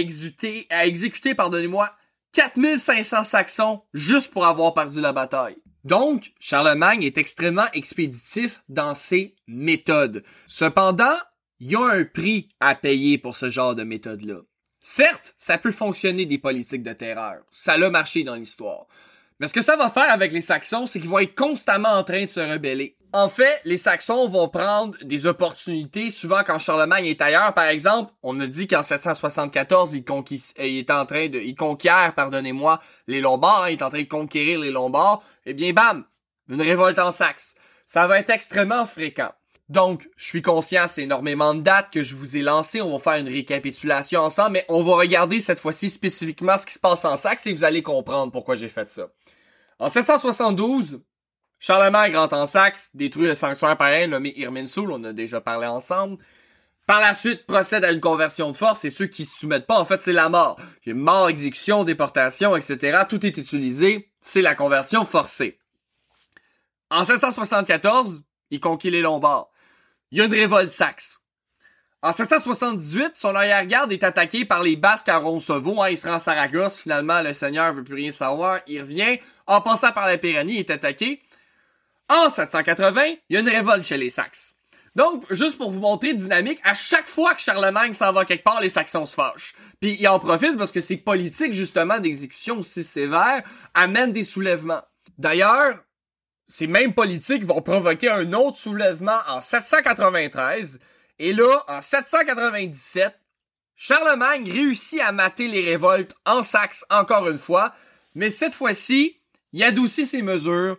[SPEAKER 1] à exécuter, pardonnez-moi, 4500 Saxons juste pour avoir perdu la bataille. Donc, Charlemagne est extrêmement expéditif dans ses méthodes. Cependant, il y a un prix à payer pour ce genre de méthode-là. Certes, ça peut fonctionner des politiques de terreur. Ça l'a marché dans l'histoire. Mais ce que ça va faire avec les Saxons, c'est qu'ils vont être constamment en train de se rebeller. En fait, les Saxons vont prendre des opportunités souvent quand Charlemagne est ailleurs. Par exemple, on a dit qu'en 774, il, euh, il est en train de, il conquiert, pardonnez-moi, les Lombards. Hein, il est en train de conquérir les Lombards. Eh bien, bam, une révolte en Saxe. Ça va être extrêmement fréquent. Donc, je suis conscient, c'est énormément de dates que je vous ai lancées. On va faire une récapitulation ensemble, mais on va regarder cette fois-ci spécifiquement ce qui se passe en Saxe et vous allez comprendre pourquoi j'ai fait ça. En 772, Charlemagne rentre en Saxe, détruit le sanctuaire païen nommé Irminsul, on a déjà parlé ensemble. Par la suite, procède à une conversion de force et ceux qui se soumettent pas, en fait, c'est la mort. Mort, exécution, déportation, etc. Tout est utilisé. C'est la conversion forcée. En 774, il conquit les Lombards. Il y a une révolte saxe. En 778, son arrière-garde est attaqué par les Basques à Roncevaux. Hein, il se rend à Saragosse. Finalement, le seigneur veut plus rien savoir. Il revient. En passant par la Pyrénées, il est attaqué. En 780, il y a une révolte chez les Saxes. Donc, juste pour vous montrer dynamique, à chaque fois que Charlemagne s'en va quelque part, les Saxons se fâchent. Puis il en profite parce que ces politiques, justement, d'exécution aussi sévères amènent des soulèvements. D'ailleurs, ces mêmes politiques vont provoquer un autre soulèvement en 793. Et là, en 797, Charlemagne réussit à mater les révoltes en Saxe encore une fois. Mais cette fois-ci, il adoucit ses mesures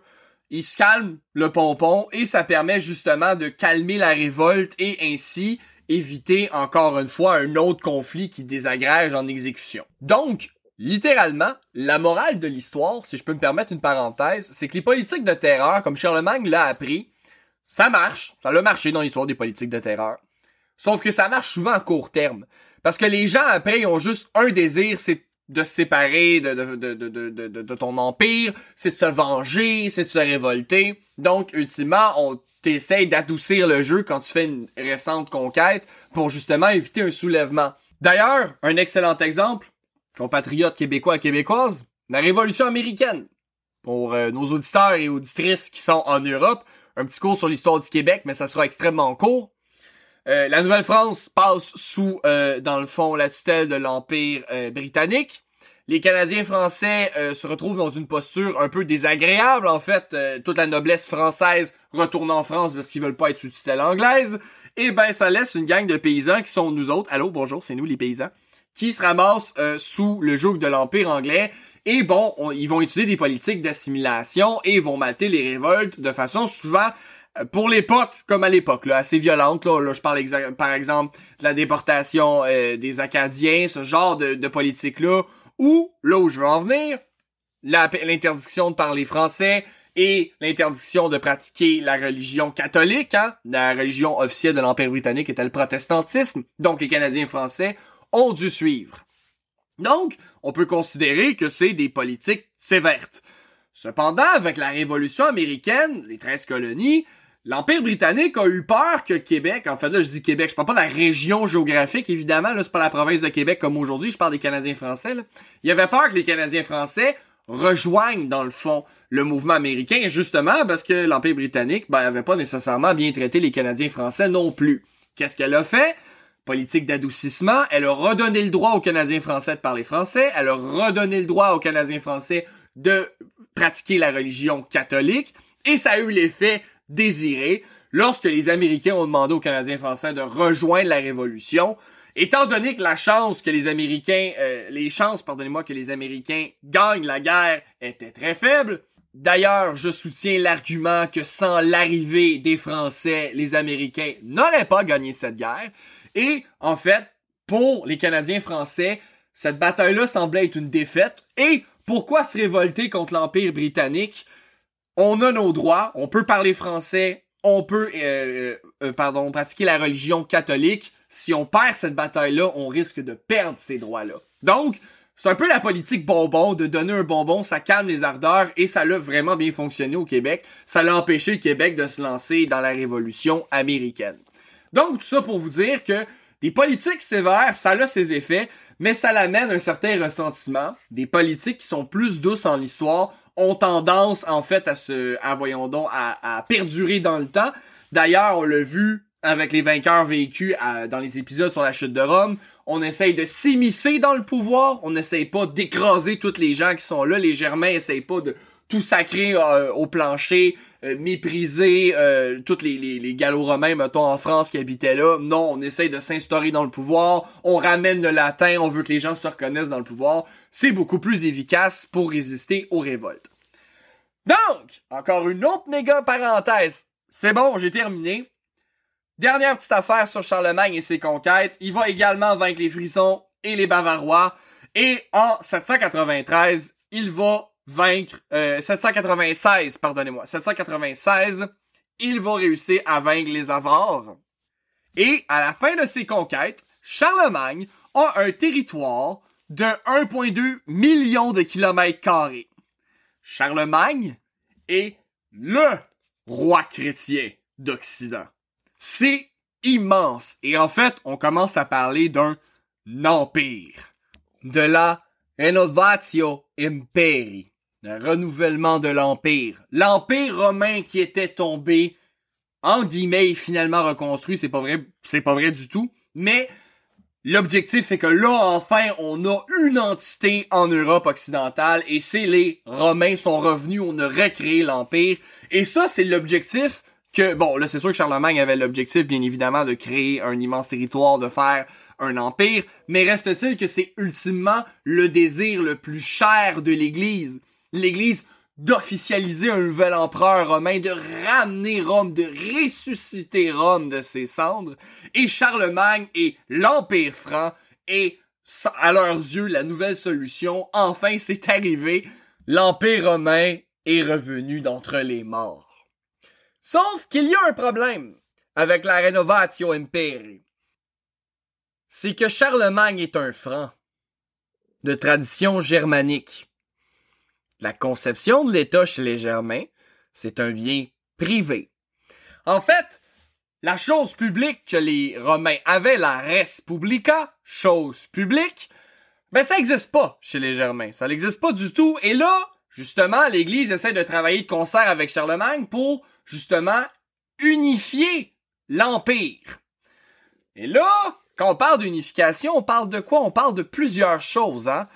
[SPEAKER 1] il se calme le pompon et ça permet justement de calmer la révolte et ainsi éviter encore une fois un autre conflit qui désagrège en exécution. Donc, littéralement, la morale de l'histoire, si je peux me permettre une parenthèse, c'est que les politiques de terreur, comme Charlemagne l'a appris, ça marche, ça a marché dans l'histoire des politiques de terreur. Sauf que ça marche souvent à court terme. Parce que les gens, après, ils ont juste un désir, c'est de se séparer de, de, de, de, de ton empire, c'est de se venger, c'est de se révolter. Donc, ultimement, on t'essaye d'adoucir le jeu quand tu fais une récente conquête pour justement éviter un soulèvement. D'ailleurs, un excellent exemple, compatriotes québécois et québécoises, la Révolution américaine. Pour euh, nos auditeurs et auditrices qui sont en Europe, un petit cours sur l'histoire du Québec, mais ça sera extrêmement court. Euh, la Nouvelle-France passe sous, euh, dans le fond, la tutelle de l'Empire euh, britannique. Les Canadiens français se retrouvent dans une posture un peu désagréable. En fait, toute la noblesse française retourne en France parce qu'ils veulent pas être sous tutelle anglaise. Et ben, ça laisse une gang de paysans qui sont nous autres. Allô, bonjour, c'est nous les paysans. Qui se ramassent sous le joug de l'Empire anglais. Et bon, ils vont utiliser des politiques d'assimilation et vont mater les révoltes de façon souvent pour l'époque, comme à l'époque, là, assez violente. Là, je parle par exemple de la déportation euh, des Acadiens, ce genre de, politique-là, ou là où je veux en venir, l'interdiction de parler français et l'interdiction de pratiquer la religion catholique, hein, la religion officielle de l'Empire britannique était le protestantisme, donc les Canadiens français ont dû suivre. Donc, on peut considérer que c'est des politiques sévères. Cependant, avec la Révolution américaine, les 13 colonies, l'Empire britannique a eu peur que Québec, en fait là je dis Québec, je parle pas de la région géographique évidemment, là c'est pas la province de Québec comme aujourd'hui, je parle des Canadiens français. Là. Il avait peur que les Canadiens français rejoignent dans le fond le mouvement américain, justement parce que l'Empire britannique ben, avait pas nécessairement bien traité les Canadiens français non plus. Qu'est-ce qu'elle a fait? Politique d'adoucissement, elle a redonné le droit aux Canadiens français de parler français, elle a redonné le droit aux Canadiens français de pratiquer la religion catholique, et ça a eu l'effet désiré lorsque les Américains ont demandé aux Canadiens français de rejoindre la Révolution. Étant donné que la chance que les Américains, euh, les chances, pardonnez-moi, que les Américains gagnent la guerre étaient très faibles. D'ailleurs, je soutiens l'argument que sans l'arrivée des Français, les Américains n'auraient pas gagné cette guerre. Et, en fait, pour les Canadiens français, cette bataille-là semblait être une défaite. Et pourquoi se révolter contre l'Empire britannique? On a nos droits, on peut parler français, on peut, euh, euh, pardon, pratiquer la religion catholique si on perd cette bataille-là, on risque de perdre ces droits-là. Donc, c'est un peu la politique bonbon, de donner un bonbon, ça calme les ardeurs et ça l'a vraiment bien fonctionné au Québec. Ça l'a empêché le Québec de se lancer dans la révolution américaine. Donc, tout ça pour vous dire que des politiques sévères, ça a ses effets, mais ça l'amène un certain ressentiment. Des politiques qui sont plus douces en histoire ont tendance, en fait, à se, à, voyons donc, à, à perdurer dans le temps. D'ailleurs, on l'a vu avec les vainqueurs vécus dans les épisodes sur la chute de Rome. On essaye de s'immiscer dans le pouvoir. On n'essaye pas d'écraser tous les gens qui sont là. Les Germains essayent pas de tout sacrer euh, au plancher, euh, mépriser euh, tous les, les, les gallo-romains, mettons, en France qui habitaient là. Non, on essaye de s'instaurer dans le pouvoir. On ramène le latin. On veut que les gens se reconnaissent dans le pouvoir. C'est beaucoup plus efficace pour résister aux révoltes. Donc, encore une autre méga parenthèse. C'est bon, j'ai terminé. Dernière petite affaire sur Charlemagne et ses conquêtes. Il va également vaincre les Frisons et les Bavarois. Et en 793, il va vaincre... Euh, 796, pardonnez-moi. 796, il va réussir à vaincre les Avars. Et à la fin de ses conquêtes, Charlemagne a un territoire de 1,2 million de kilomètres carrés. Charlemagne est le roi chrétien d'Occident. C'est immense. Et en fait, on commence à parler d'un empire. De la renovatio imperi. Le renouvellement de l'empire. L'empire romain qui était tombé, en guillemets, finalement reconstruit. C'est pas vrai, c'est pas vrai du tout. Mais L'objectif est que là, enfin, on a une entité en Europe occidentale et c'est les Romains sont revenus, on a recréé l'Empire. Et ça, c'est l'objectif que, bon, là, c'est sûr que Charlemagne avait l'objectif, bien évidemment, de créer un immense territoire, de faire un empire, mais reste-t-il que c'est ultimement le désir le plus cher de l'Église? L'Église d'officialiser un nouvel empereur romain, de ramener Rome, de ressusciter Rome de ses cendres, et Charlemagne et l'Empire franc et à leurs yeux la nouvelle solution. Enfin, c'est arrivé. L'Empire romain est revenu d'entre les morts. Sauf qu'il y a un problème avec la Renovatio Imperi. C'est que Charlemagne est un franc de tradition germanique. La conception de l'État chez les Germains, c'est un bien privé. En fait, la chose publique que les Romains avaient, la res publica, chose publique, ben ça n'existe pas chez les Germains. Ça n'existe pas du tout. Et là, justement, l'Église essaie de travailler de concert avec Charlemagne pour, justement, unifier l'Empire. Et là, quand on parle d'unification, on parle de quoi? On parle de plusieurs choses, hein?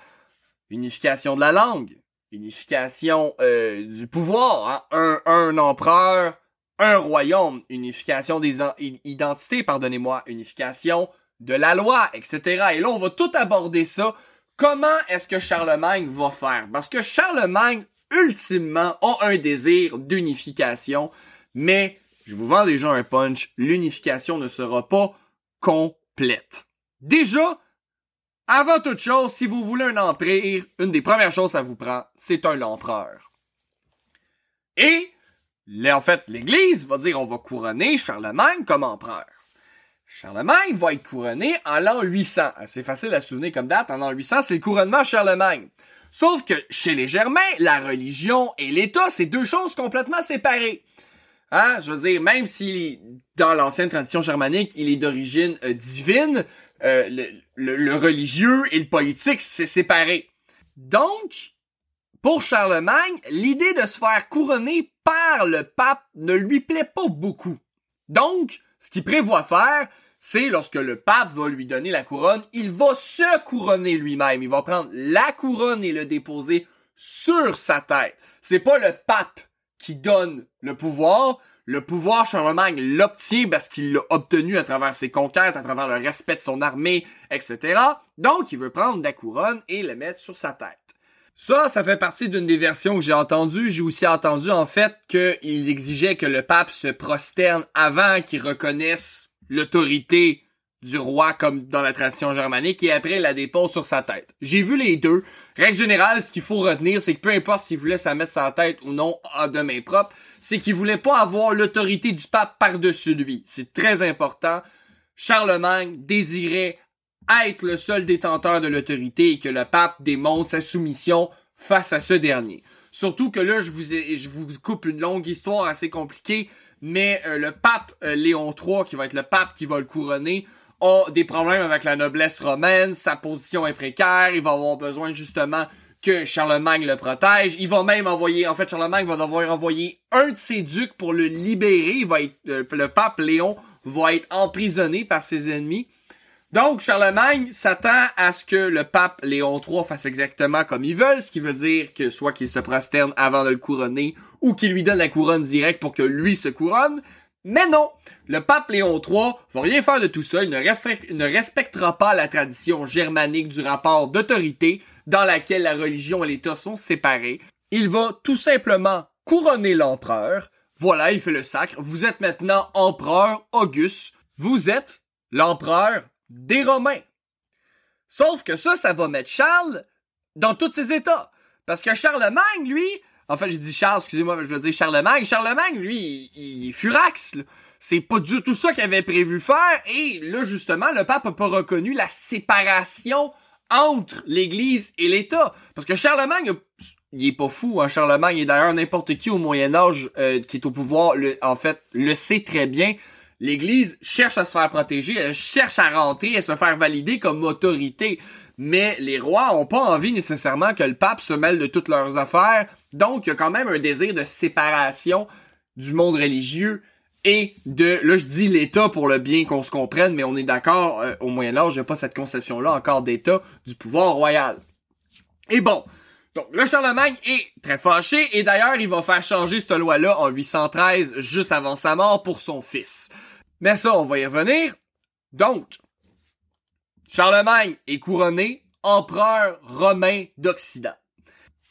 [SPEAKER 1] Unification de la langue, unification euh, du pouvoir, hein? un, un empereur, un royaume, unification des identités, pardonnez-moi, unification de la loi, etc. Et là, on va tout aborder ça. Comment est-ce que Charlemagne va faire? Parce que Charlemagne, ultimement, a un désir d'unification, mais je vous vends déjà un punch, l'unification ne sera pas complète. Déjà, avant toute chose, si vous voulez un empire, une des premières choses ça vous prend, c'est un empereur. Et, en fait, l'Église va dire on va couronner Charlemagne comme empereur. Charlemagne va être couronné en l'an 800. C'est facile à souvenir comme date. En l'an 800, c'est le couronnement Charlemagne. Sauf que chez les Germains, la religion et l'État, c'est deux choses complètement séparées. Hein? Je veux dire, même si dans l'ancienne tradition germanique, il est d'origine euh, divine, euh, le, le, religieux et le politique, c'est séparé. Donc, pour Charlemagne, l'idée de se faire couronner par le pape ne lui plaît pas beaucoup. Donc, ce qu'il prévoit faire, c'est lorsque le pape va lui donner la couronne, il va se couronner lui-même. Il va prendre la couronne et le déposer sur sa tête. C'est pas le pape qui donne le pouvoir. Le pouvoir, Charlemagne l'obtient parce qu'il l'a obtenu à travers ses conquêtes, à travers le respect de son armée, etc. Donc, il veut prendre la couronne et le mettre sur sa tête. Ça, ça fait partie d'une des versions que j'ai entendues. J'ai aussi entendu, en fait, qu'il exigeait que le pape se prosterne avant qu'il reconnaisse l'autorité du roi comme dans la tradition germanique et après la dépose sur sa tête. J'ai vu les deux. Règle générale, ce qu'il faut retenir, c'est que peu importe s'il voulait ça mettre sa tête ou non en de main propre, c'est qu'il voulait pas avoir l'autorité du pape par-dessus lui. C'est très important. Charlemagne désirait être le seul détenteur de l'autorité et que le pape démontre sa soumission face à ce dernier. Surtout que là, je vous, je vous coupe une longue histoire assez compliquée, mais euh, le pape euh, Léon III, qui va être le pape qui va le couronner, a des problèmes avec la noblesse romaine, sa position est précaire, il va avoir besoin justement que Charlemagne le protège. Il va même envoyer, en fait, Charlemagne va devoir envoyer un de ses ducs pour le libérer. Va être, euh, le pape Léon va être emprisonné par ses ennemis. Donc, Charlemagne s'attend à ce que le pape Léon III fasse exactement comme il veut, ce qui veut dire que soit qu'il se prosterne avant de le couronner ou qu'il lui donne la couronne directe pour que lui se couronne. Mais non, le pape Léon III va rien faire de tout ça, il ne, respectera pas la tradition germanique du rapport d'autorité dans laquelle la religion et l'État sont séparés. Il va tout simplement couronner l'empereur. Voilà, il fait le sacre. Vous êtes maintenant empereur Auguste. Vous êtes l'empereur des Romains. Sauf que ça, ça va mettre Charles dans tous ses états. Parce que Charlemagne, lui, en fait, j'ai dit Charles, excusez-moi, je veux dire Charlemagne. Charlemagne, lui, il, est furax. C'est pas du tout ça qu'il avait prévu faire. Et là, justement, le pape a pas reconnu la séparation entre l'Église et l'État. Parce que Charlemagne, il est pas fou. Hein. Charlemagne est d'ailleurs n'importe qui au Moyen Âge euh, qui est au pouvoir, en fait, le sait très bien. L'Église cherche à se faire protéger, elle cherche à rentrer et se faire valider comme autorité. Mais les rois ont pas envie nécessairement que le pape se mêle de toutes leurs affaires donc, il y a quand même un désir de séparation du monde religieux et de, là je dis l'État pour le bien qu'on se comprenne, mais on est d'accord, euh, au Moyen Âge, il n'y pas cette conception-là encore d'État du pouvoir royal. Et bon, donc le Charlemagne est très fâché et d'ailleurs il va faire changer cette loi-là en 813, juste avant sa mort, pour son fils. Mais ça, on va y revenir. Donc, Charlemagne est couronné empereur romain d'Occident.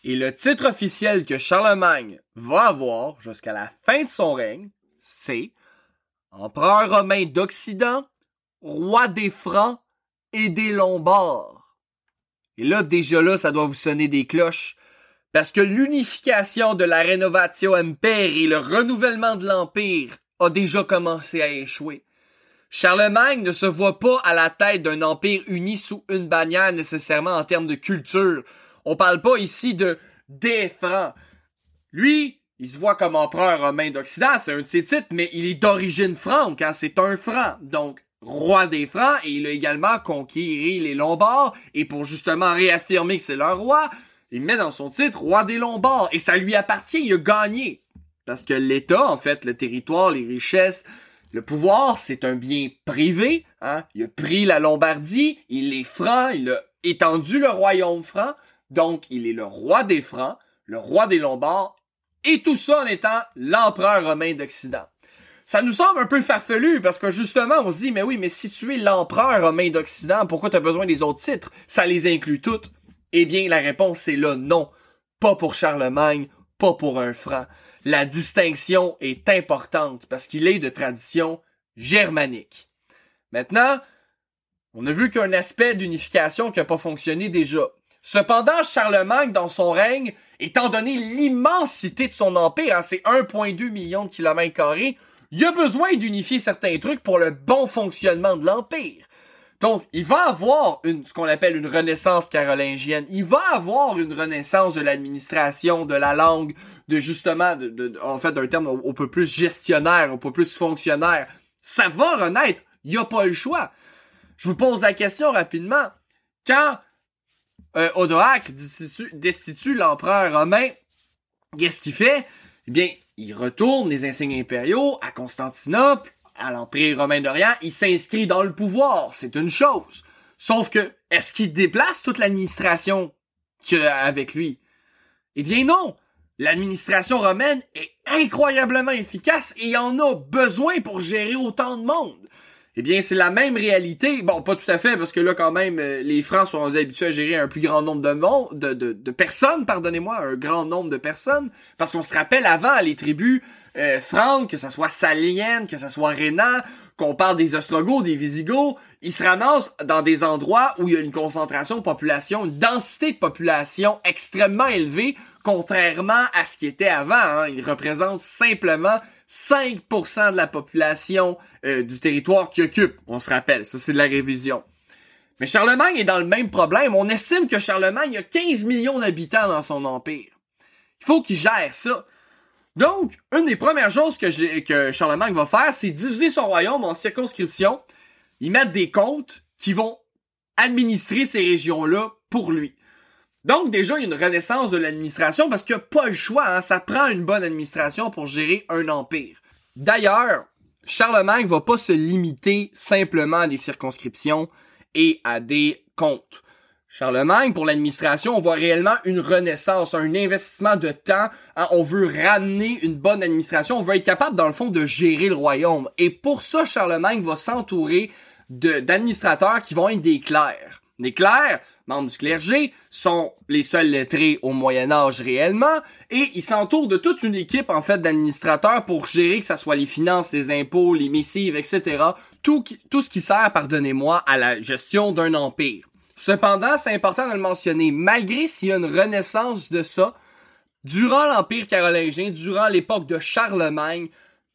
[SPEAKER 1] Et le titre officiel que Charlemagne va avoir jusqu'à la fin de son règne, c'est Empereur romain d'Occident, roi des Francs et des Lombards. Et là, déjà là, ça doit vous sonner des cloches, parce que l'unification de la Rénovatio Empire et le renouvellement de l'Empire a déjà commencé à échouer. Charlemagne ne se voit pas à la tête d'un empire uni sous une bannière nécessairement en termes de culture, on parle pas ici de des. Lui, il se voit comme empereur romain d'Occident, c'est un de ses titres, mais il est d'origine franque, hein, c'est un franc. Donc, roi des francs, et il a également conquis les Lombards, et pour justement réaffirmer que c'est leur roi, il met dans son titre roi des Lombards, et ça lui appartient, il a gagné. Parce que l'État, en fait, le territoire, les richesses, le pouvoir, c'est un bien privé, hein. Il a pris la Lombardie, il est franc, il a étendu le royaume franc, donc, il est le roi des Francs, le roi des Lombards, et tout ça en étant l'empereur romain d'Occident. Ça nous semble un peu farfelu parce que justement, on se dit, mais oui, mais si tu es l'empereur romain d'Occident, pourquoi tu as besoin des autres titres? Ça les inclut toutes. Eh bien, la réponse est là, non. Pas pour Charlemagne, pas pour un franc. La distinction est importante parce qu'il est de tradition germanique. Maintenant, on a vu qu'un aspect d'unification qui n'a pas fonctionné déjà. Cependant, Charlemagne, dans son règne, étant donné l'immensité de son empire, hein, c'est 1,2 million de kilomètres carrés, il a besoin d'unifier certains trucs pour le bon fonctionnement de l'empire. Donc, il va avoir ce qu'on appelle une renaissance carolingienne. Il va avoir une renaissance de l'administration, de la langue, de justement, de, en fait, d'un terme un peu plus gestionnaire, un peu plus fonctionnaire. Ça va renaître. Il n'y a pas le choix. Je vous pose la question rapidement. Quand euh, Odoac destitue, l'empereur romain, qu'est-ce qu'il fait? Eh bien, il retourne les insignes impériaux à Constantinople, à l'Empire romain d'Orient, il s'inscrit dans le pouvoir, c'est une chose. Sauf que, est-ce qu'il déplace toute l'administration avec lui? Eh bien non! L'administration romaine est incroyablement efficace et en a besoin pour gérer autant de monde. Eh bien, c'est la même réalité. Bon, pas tout à fait, parce que là, quand même, euh, les Francs sont habitués à gérer un plus grand nombre de, monde, de, personnes, pardonnez-moi, un grand nombre de personnes. Parce qu'on se rappelle avant, les tribus euh, que ça soit salienne, que ça soit rénan, qu'on parle des Ostrogoths, des Visigoths, ils se ramassent dans des endroits où il y a une concentration de population, une densité de population extrêmement élevée, contrairement à ce qui était avant. Hein. Ils représentent simplement 5% de la population euh, du territoire qui occupe. On se rappelle, ça c'est de la révision. Mais Charlemagne est dans le même problème. On estime que Charlemagne a 15 millions d'habitants dans son empire. Il faut qu'il gère ça. Donc, une des premières choses que, Charlemagne va faire, c'est diviser son royaume en circonscriptions. Il mettre des comptes qui vont administrer ces régions-là pour lui. Donc déjà, il y a une renaissance de l'administration parce qu'il n'y a pas le choix. Hein. Ça prend une bonne administration pour gérer un empire. D'ailleurs, Charlemagne va pas se limiter simplement à des circonscriptions et à des comptes. Charlemagne, pour l'administration, on voit réellement une renaissance, un investissement de temps. Hein. On veut ramener une bonne administration. On veut être capable, dans le fond, de gérer le royaume. Et pour ça, Charlemagne va s'entourer d'administrateurs qui vont être des clercs. Les clercs, membres du clergé, sont les seuls lettrés au Moyen Âge réellement, et ils s'entourent de toute une équipe en fait d'administrateurs pour gérer que ce soit les finances, les impôts, les missives, etc. Tout, tout ce qui sert, pardonnez-moi, à la gestion d'un empire. Cependant, c'est important de le mentionner, malgré s'il y a une renaissance de ça, durant l'Empire carolingien, durant l'époque de Charlemagne,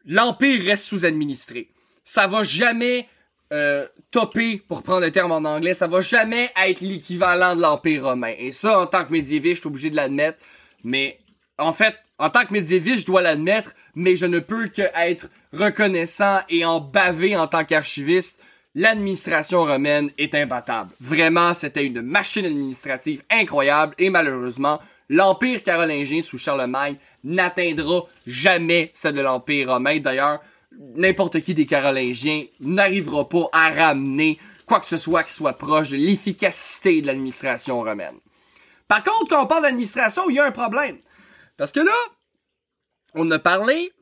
[SPEAKER 1] l'Empire reste sous-administré. Ça va jamais euh, topé, pour prendre le terme en anglais, ça va jamais être l'équivalent de l'Empire romain. Et ça, en tant que médiéviste, je suis obligé de l'admettre. Mais, en fait, en tant que médiéviste, je dois l'admettre, mais je ne peux que être reconnaissant et en baver en tant qu'archiviste. L'administration romaine est imbattable. Vraiment, c'était une machine administrative incroyable et malheureusement, l'Empire carolingien sous Charlemagne n'atteindra jamais celle de l'Empire romain. D'ailleurs, n'importe qui des Carolingiens n'arrivera pas à ramener quoi que ce soit qui soit proche de l'efficacité de l'administration romaine. Par contre, quand on parle d'administration, il y a un problème. Parce que là, on a parlé,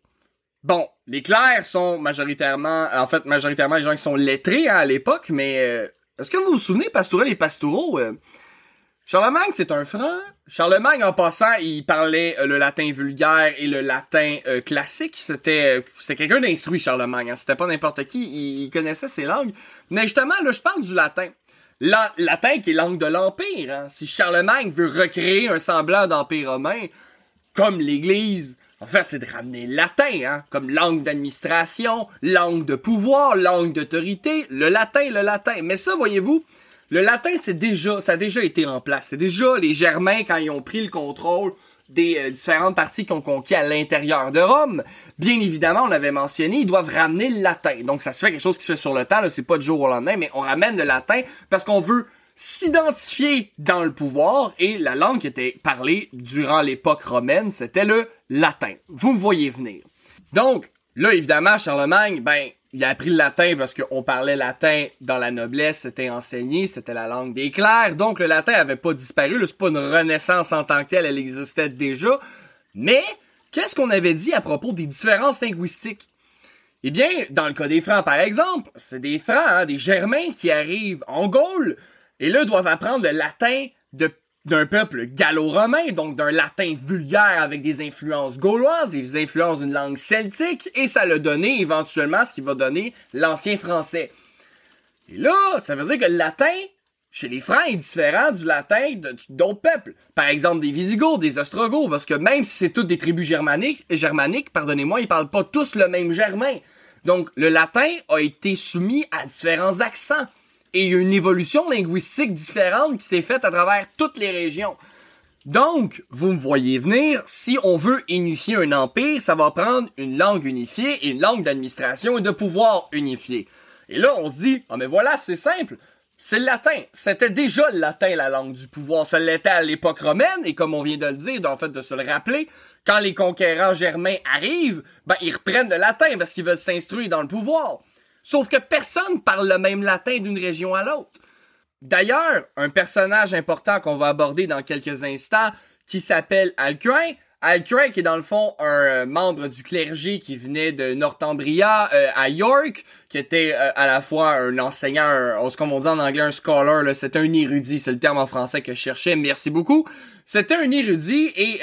[SPEAKER 1] bon, les clercs sont majoritairement, en fait, majoritairement les gens qui sont lettrés hein, à l'époque, mais euh, est-ce que vous vous souvenez, pastourels et pastoraux, euh, Charlemagne, c'est un franc. Charlemagne, en passant, il parlait euh, le latin vulgaire et le latin euh, classique. C'était euh, c'était quelqu'un d'instruit, Charlemagne. Hein. C'était pas n'importe qui. Il, connaissait ces langues. Mais justement, là, je parle du latin. La, latin qui est langue de l'Empire. Hein. Si Charlemagne veut recréer un semblant d'Empire romain, comme l'Église, en fait, c'est de ramener le latin, hein, comme langue d'administration, langue de pouvoir, langue d'autorité, le latin, le latin. Mais ça, voyez-vous, le latin, c'est déjà, ça a déjà été en place. C'est déjà les Germains, quand ils ont pris le contrôle des euh, différentes parties qu'ils ont conquis à l'intérieur de Rome. Bien évidemment, on l'avait mentionné, ils doivent ramener le latin. Donc ça se fait quelque chose qui se fait sur le temps, c'est pas du jour au lendemain, mais on ramène le latin parce qu'on veut s'identifier dans le pouvoir et la langue qui était parlée durant l'époque romaine, c'était le latin. Vous me voyez venir. Donc, là, évidemment, Charlemagne, ben, il a appris le latin parce qu'on parlait latin dans la noblesse, c'était enseigné, c'était la langue des clercs, donc le latin avait pas disparu, c'est pas une renaissance en tant que telle, elle existait déjà. Mais, qu'est-ce qu'on avait dit à propos des différences linguistiques? Eh bien, dans le cas des Francs, par exemple, c'est des Francs, hein, des Germains qui arrivent en Gaule, et là doivent apprendre le latin de d'un peuple gallo-romain, donc d'un latin vulgaire avec des influences gauloises, des influences d'une langue celtique, et ça l'a donné éventuellement ce qui va donner l'ancien français. Et là, ça veut dire que le latin, chez les Francs, est différent du latin d'autres peuples. Par exemple, des Visigoths, des Ostrogoths, parce que même si c'est toutes des tribus germaniques, germaniques pardonnez-moi, ils parlent pas tous le même germain. Donc, le latin a été soumis à différents accents. Et il y a une évolution linguistique différente qui s'est faite à travers toutes les régions. Donc, vous me voyez venir, si on veut unifier un empire, ça va prendre une langue unifiée et une langue d'administration et de pouvoir unifié. Et là, on se dit, ah mais voilà, c'est simple. C'est le latin. C'était déjà le latin, la langue du pouvoir. Ça l'était à l'époque romaine, et comme on vient de le dire, en fait, de se le rappeler, quand les conquérants germains arrivent, ben, ils reprennent le latin parce qu'ils veulent s'instruire dans le pouvoir. Sauf que personne parle le même latin d'une région à l'autre. D'ailleurs, un personnage important qu'on va aborder dans quelques instants, qui s'appelle Alcuin, Alcuin qui est dans le fond un euh, membre du clergé qui venait de Northumbria euh, à York, qui était euh, à la fois un enseignant, un, comme on dit en anglais un scholar, c'était un érudit, c'est le terme en français que je cherchais, merci beaucoup. C'était un érudit et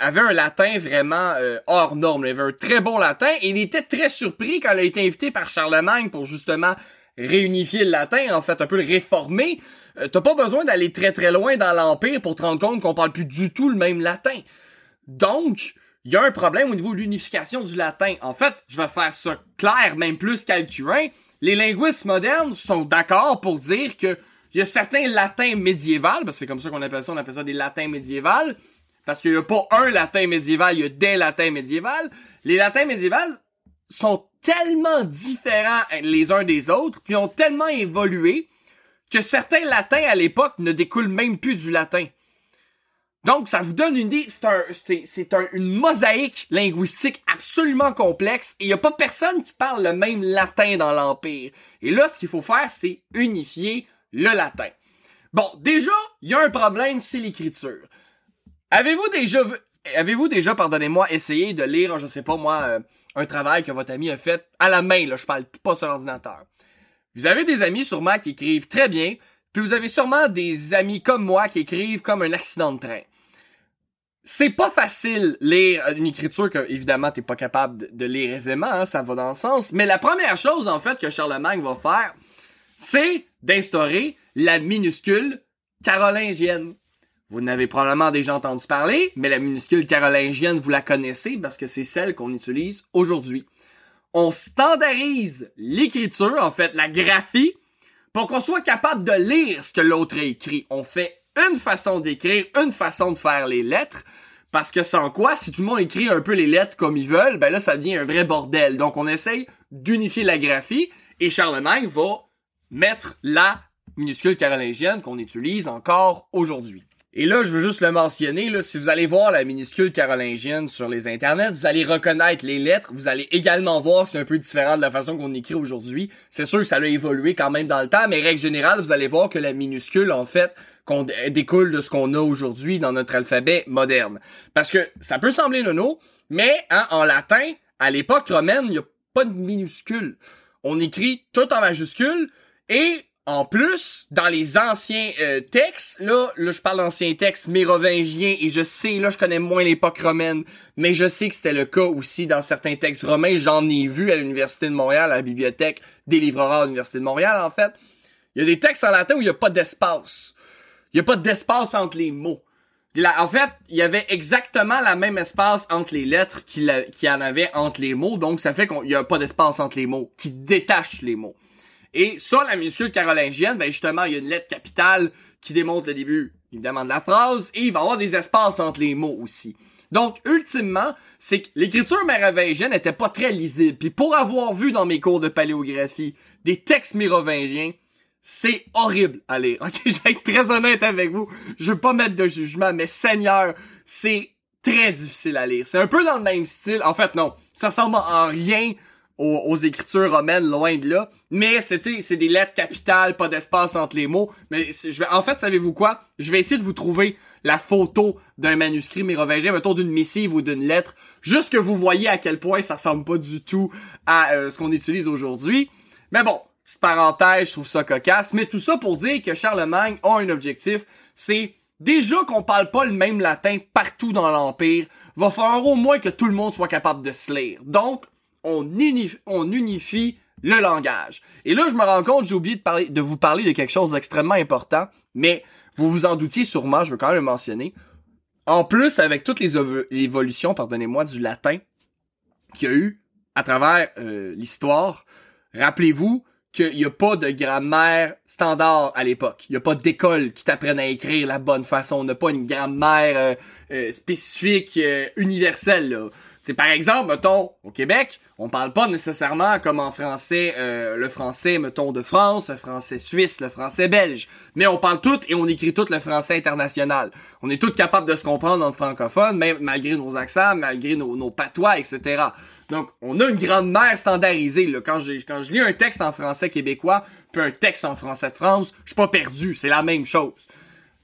[SPEAKER 1] avait un latin vraiment hors norme, il avait un très bon latin et il était très surpris quand il a été invité par Charlemagne pour justement réunifier le latin, en fait, un peu le réformer. Euh, t'as pas besoin d'aller très très loin dans l'Empire pour te rendre compte qu'on parle plus du tout le même latin. Donc, il y a un problème au niveau de l'unification du latin. En fait, je vais faire ça clair, même plus qu'Alcuin. Les linguistes modernes sont d'accord pour dire que il y a certains latins médiévaux, parce que c'est comme ça qu'on appelle ça, on appelle ça des latins médiévals, parce qu'il n'y a pas un latin médiéval, il y a des latins médiévaux. Les latins médiévaux sont tellement différents les uns des autres, puis ont tellement évolué que certains latins à l'époque ne découlent même plus du latin. Donc, ça vous donne une idée, c'est un, c'est, un, une mosaïque linguistique absolument complexe et il n'y a pas personne qui parle le même latin dans l'Empire. Et là, ce qu'il faut faire, c'est unifier le latin. Bon, déjà, il y a un problème, c'est l'écriture. Avez-vous déjà, avez-vous déjà, pardonnez-moi, essayé de lire, je sais pas moi, euh, un travail que votre ami a fait à la main, là, je parle pas sur l'ordinateur. Vous avez des amis sûrement qui écrivent très bien, puis vous avez sûrement des amis comme moi qui écrivent comme un accident de train. C'est pas facile lire une écriture que, évidemment, t'es pas capable de, lire aisément, hein, ça va dans le sens. Mais la première chose, en fait, que Charlemagne va faire, c'est d'instaurer la minuscule carolingienne. Vous n'avez probablement déjà entendu parler, mais la minuscule carolingienne, vous la connaissez parce que c'est celle qu'on utilise aujourd'hui. On standardise l'écriture, en fait, la graphie, pour qu'on soit capable de lire ce que l'autre a écrit. On fait une façon d'écrire, une façon de faire les lettres, parce que sans quoi, si tout le monde écrit un peu les lettres comme ils veulent, ben là, ça devient un vrai bordel. Donc, on essaye d'unifier la graphie, et Charlemagne va mettre la minuscule carolingienne qu'on utilise encore aujourd'hui. Et là, je veux juste le mentionner, là, si vous allez voir la minuscule carolingienne sur les internets, vous allez reconnaître les lettres, vous allez également voir que c'est un peu différent de la façon qu'on écrit aujourd'hui. C'est sûr que ça a évolué quand même dans le temps, mais règle générale, vous allez voir que la minuscule, en fait, qu'on découle de ce qu'on a aujourd'hui dans notre alphabet moderne. Parce que ça peut sembler nono, mais hein, en latin, à l'époque romaine, il n'y a pas de minuscule. On écrit tout en majuscule et en plus, dans les anciens euh, textes, là, là, je parle d'anciens textes mérovingiens et je sais, là, je connais moins l'époque romaine, mais je sais que c'était le cas aussi dans certains textes romains. J'en ai vu à l'Université de Montréal, à la bibliothèque des livreurs à l'Université de Montréal, en fait. Il y a des textes en latin où il n'y a pas d'espace. Il n'y a pas d'espace entre les mots. en fait, il y avait exactement la même espace entre les lettres qu'il y en avait entre les mots, donc ça fait qu'il n'y a pas d'espace entre les mots, qui détache les mots. Et sur la minuscule carolingienne, ben justement, il y a une lettre capitale qui démontre le début, évidemment, de la phrase, et il va y avoir des espaces entre les mots aussi. Donc, ultimement, c'est que l'écriture mérovingienne n'était pas très lisible. Puis pour avoir vu dans mes cours de paléographie des textes mérovingiens, c'est horrible à lire. Ok, je vais être très honnête avec vous. Je veux pas mettre de jugement, mais Seigneur, c'est très difficile à lire. C'est un peu dans le même style. En fait, non. Ça ressemble en rien aux, écritures romaines, loin de là. Mais c'est des lettres capitales, pas d'espace entre les mots. Mais je vais, en fait, savez-vous quoi? Je vais essayer de vous trouver la photo d'un manuscrit mérovingien, mettons d'une missive ou d'une lettre, juste que vous voyez à quel point ça ressemble pas du tout à euh, ce qu'on utilise aujourd'hui. Mais bon, petite parenthèse, je trouve ça cocasse. Mais tout ça pour dire que Charlemagne a un objectif, c'est Déjà qu'on parle pas le même latin partout dans l'Empire, va falloir au moins que tout le monde soit capable de se lire. Donc, on unifie, le langage. Et là, je me rends compte, j'ai oublié de, vous parler de quelque chose d'extrêmement important, mais vous vous en doutiez sûrement, je veux quand même le mentionner. En plus, avec toutes les évolutions, pardonnez-moi, du latin qu'il y a eu à travers euh, l'histoire, rappelez-vous qu'il n'y a pas de grammaire standard à l'époque. Il n'y a pas d'école qui t'apprenne à écrire la bonne façon. On n'a pas une grammaire euh, euh, spécifique, universelle. C'est par exemple, mettons, au Québec, on parle pas nécessairement comme en français, le français, mettons, de France, le français suisse, le français belge. Mais on parle tout et on écrit tout le français international. On est tous capables de se comprendre en francophone, malgré nos accents, malgré nos, patois, etc. Donc, on a une grammaire standardisée. Là. Quand, quand je lis un texte en français québécois, puis un texte en français de France, je suis pas perdu. C'est la même chose.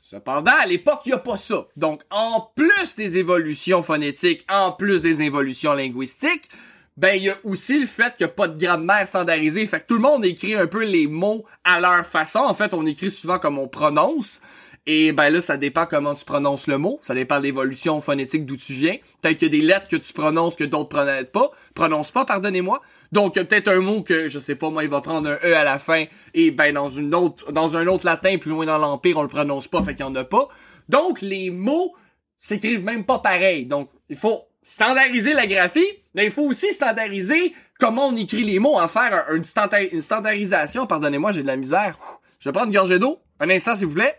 [SPEAKER 1] Cependant, à l'époque, il n'y a pas ça. Donc, en plus des évolutions phonétiques, en plus des évolutions linguistiques, ben, il y a aussi le fait qu'il n'y a pas de grammaire standardisée. Fait que tout le monde écrit un peu les mots à leur façon. En fait, on écrit souvent comme on prononce. Et ben là, ça dépend comment tu prononces le mot. Ça dépend de l'évolution phonétique d'où tu viens. Peut-être qu'il y a des lettres que tu prononces que d'autres prononcent pas. Prononce pas, pardonnez-moi. Donc, peut-être un mot que, je sais pas, moi, il va prendre un E à la fin. Et ben, dans une autre, dans un autre latin, plus loin dans l'Empire, on le prononce pas, fait qu'il y en a pas. Donc, les mots s'écrivent même pas pareil. Donc, il faut standardiser la graphie, mais il faut aussi standardiser comment on écrit les mots, en faire une, standardisation. Pardonnez-moi, j'ai de la misère. Je vais prendre une gorgée d'eau. Un instant, s'il vous plaît.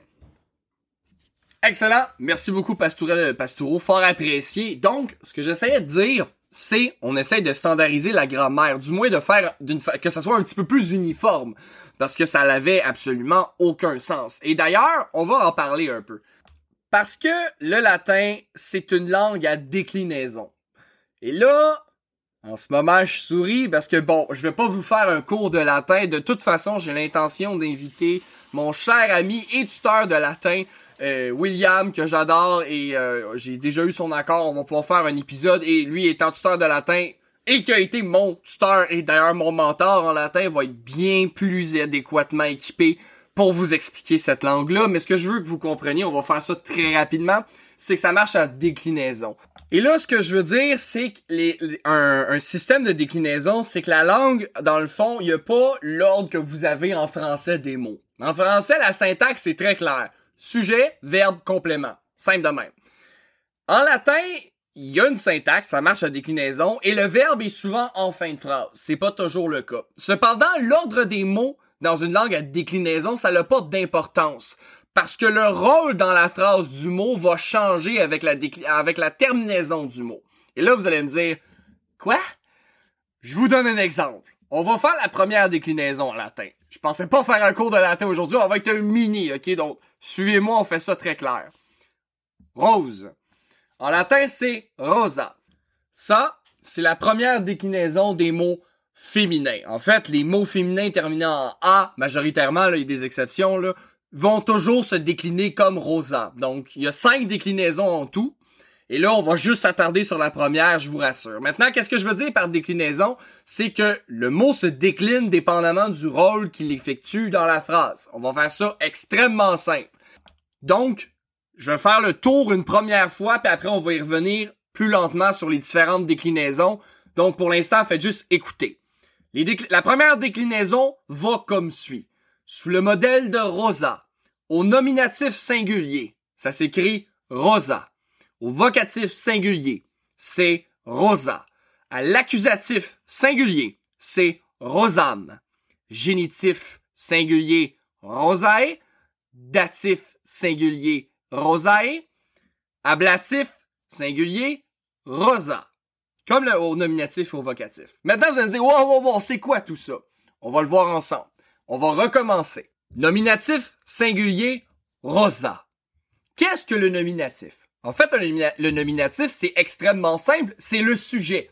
[SPEAKER 1] Excellent. Merci beaucoup, Pastourel Pastoureau. Fort apprécié. Donc, ce que j'essayais de dire, c'est on essaye de standardiser la grammaire, du moins de faire d'une que ça soit un petit peu plus uniforme, parce que ça n'avait absolument aucun sens. Et d'ailleurs, on va en parler un peu. Parce que le latin, c'est une langue à déclinaison. Et là, en ce moment, je souris parce que bon, je vais pas vous faire un cours de latin. De toute façon, j'ai l'intention d'inviter mon cher ami et tuteur de latin, euh, William que j'adore et euh, j'ai déjà eu son accord, on va pouvoir faire un épisode et lui étant tuteur de latin et qui a été mon tuteur et d'ailleurs mon mentor en latin va être bien plus adéquatement équipé pour vous expliquer cette langue-là. Mais ce que je veux que vous compreniez, on va faire ça très rapidement, c'est que ça marche à déclinaison. Et là, ce que je veux dire, c'est que un, un, système de déclinaison, c'est que la langue, dans le fond, il n'y a pas l'ordre que vous avez en français des mots. En français, la syntaxe est très claire. Sujet, verbe, complément. Simple de même. En latin, il y a une syntaxe, ça marche à déclinaison, et le verbe est souvent en fin de phrase. C'est pas toujours le cas. Cependant, l'ordre des mots dans une langue à déclinaison, ça n'a pas d'importance. Parce que le rôle dans la phrase du mot va changer avec la, avec terminaison du mot. Et là, vous allez me dire, quoi? Je vous donne un exemple. On va faire la première déclinaison en latin. Je pensais pas faire un cours de latin aujourd'hui, on va être un mini, ok? Donc, suivez-moi, on fait ça très clair. Rose. En latin, c'est rosa. Ça, c'est la première déclinaison des mots féminins. En fait, les mots féminins terminant en A, majoritairement, là, il y a des exceptions, là, vont toujours se décliner comme rosa. Donc, il y a cinq déclinaisons en tout. Et là, on va juste s'attarder sur la première, je vous rassure. Maintenant, qu'est-ce que je veux dire par déclinaison? C'est que le mot se décline dépendamment du rôle qu'il effectue dans la phrase. On va faire ça extrêmement simple. Donc, je vais faire le tour une première fois, puis après, on va y revenir plus lentement sur les différentes déclinaisons. Donc, pour l'instant, faites juste écouter. la première déclinaison va comme suit. Sous le modèle de rosa, au nominatif singulier, ça s'écrit rosa. Au vocatif singulier, c'est rosa. À l'accusatif singulier, c'est rosam. Génitif singulier, rosae. Datif singulier, rosae. Ablatif singulier, rosa. Comme le, au nominatif au vocatif. Maintenant, vous allez me dire, wow, wow, wow, c'est quoi tout ça? On va le voir ensemble. On va recommencer. Nominatif singulier, rosa. Qu'est-ce que le nominatif? En fait, le nominatif, c'est extrêmement simple, c'est le sujet.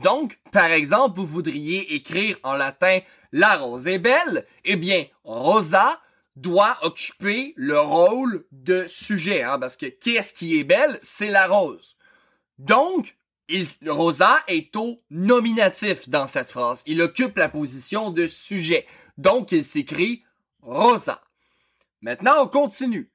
[SPEAKER 1] Donc, par exemple, vous voudriez écrire en latin la rose est belle, eh bien, rosa doit occuper le rôle de sujet, hein, parce que qu'est-ce qui est belle? C'est la rose. Donc, rosa est au nominatif dans cette phrase. Il occupe la position de sujet. Donc, il s'écrit rosa. Maintenant, on continue.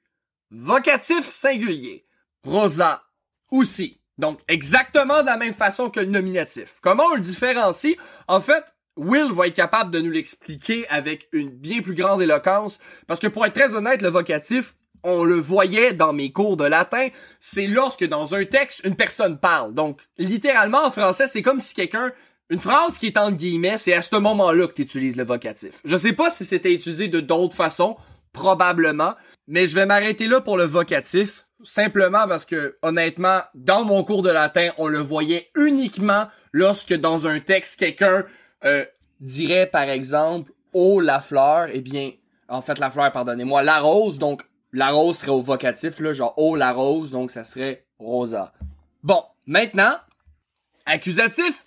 [SPEAKER 1] Vocatif singulier rosa aussi. Donc, exactement de la même façon que le nominatif. Comment on le différencie? En fait, Will va être capable de nous l'expliquer avec une bien plus grande éloquence, parce que pour être très honnête, le vocatif, on le voyait dans mes cours de latin, c'est lorsque dans un texte, une personne parle. Donc, littéralement en français, c'est comme si quelqu'un Une phrase qui est entre guillemets, c'est à ce moment-là que tu utilises le vocatif. Je sais pas si c'était utilisé de d'autres façons, probablement, mais je vais m'arrêter là pour le vocatif, simplement parce que, honnêtement, dans mon cours de latin, on le voyait uniquement lorsque dans un texte, quelqu'un euh, dirait, par exemple, « Oh, la fleur », eh bien, en fait, la fleur, pardonnez-moi, la rose, donc la rose serait au vocatif, là, genre « Oh, la rose », donc ça serait « rosa ». Bon, maintenant, accusatif,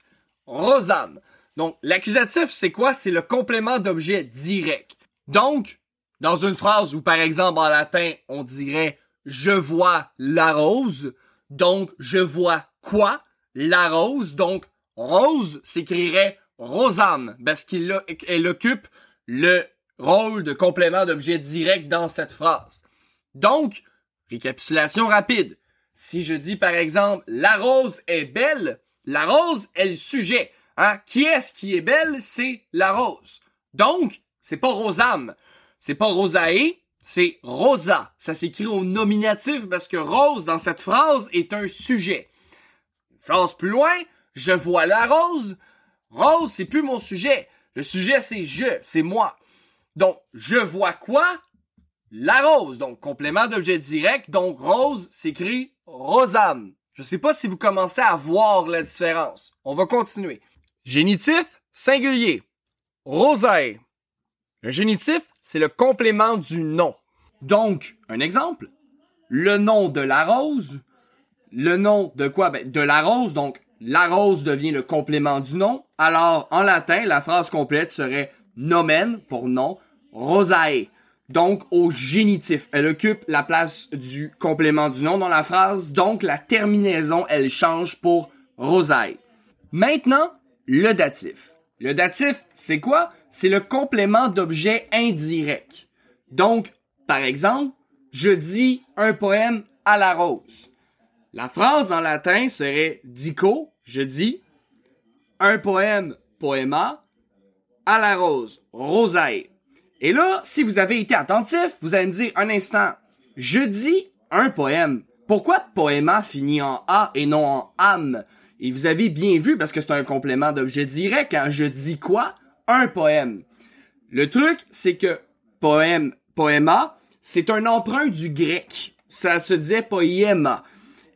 [SPEAKER 1] rosam. Donc, l'accusatif, c'est quoi? C'est le complément d'objet direct. Donc, dans une phrase où, par exemple, en latin, on dirait je vois la rose, donc je vois quoi? La rose, donc rose s'écrirait rosam, parce qu'elle occupe le rôle de complément d'objet direct dans cette phrase. Donc, récapitulation rapide. Si je dis par exemple la rose est belle, la rose est le sujet. Hein? Qui est-ce qui est belle? C'est la rose. Donc, c'est pas Rosam. C'est pas Rosae, c'est Rosa. Ça s'écrit au nominatif parce que rose dans cette phrase est un sujet. phrase plus loin, je vois la rose. Rose, c'est plus mon sujet. Le sujet, c'est je, c'est moi. Donc, je vois quoi? La rose. Donc, complément d'objet direct. Donc, rose s'écrit rosam. Je sais pas si vous commencez à voir la différence. On va continuer. Génitif, singulier. Rosae. Le génitif, c'est le complément du nom. Donc, un exemple. Le nom de la rose. Le nom de quoi? Ben, de la rose. Donc, la rose devient le complément du nom. Alors, en latin, la phrase complète serait nomen pour nom, rosae. Donc, au génitif. Elle occupe la place du complément du nom dans la phrase. Donc, la terminaison, elle change pour rosae. Maintenant, le datif. Le datif, c'est quoi? C'est le complément d'objet indirect. Donc, par exemple, je dis un poème à la rose. La phrase en latin serait dico, je dis un poème poema à la rose, rosae. Et là, si vous avez été attentif, vous allez me dire un instant, je dis un poème. Pourquoi poema finit en A et non en âme? Et vous avez bien vu, parce que c'est un complément d'objet direct, quand je dis quoi? Un poème. Le truc, c'est que poème, poema, c'est un emprunt du grec. Ça se disait poema.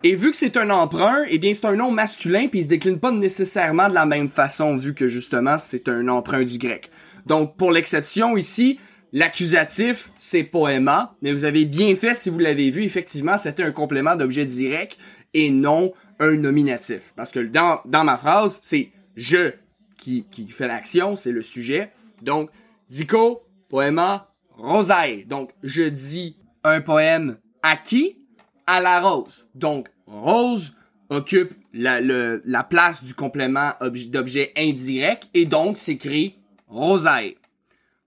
[SPEAKER 1] Et vu que c'est un emprunt, eh bien c'est un nom masculin puis il se décline pas nécessairement de la même façon vu que justement c'est un emprunt du grec. Donc pour l'exception ici, l'accusatif c'est poema, mais vous avez bien fait si vous l'avez vu, effectivement c'était un complément d'objet direct et non un nominatif. Parce que dans, dans ma phrase, c'est je qui, qui fait l'action, c'est le sujet. Donc, dico, poema, rosae. Donc, je dis un poème à qui? À la rose. Donc, rose occupe la, le, la place du complément d'objet indirect et donc s'écrit rosae.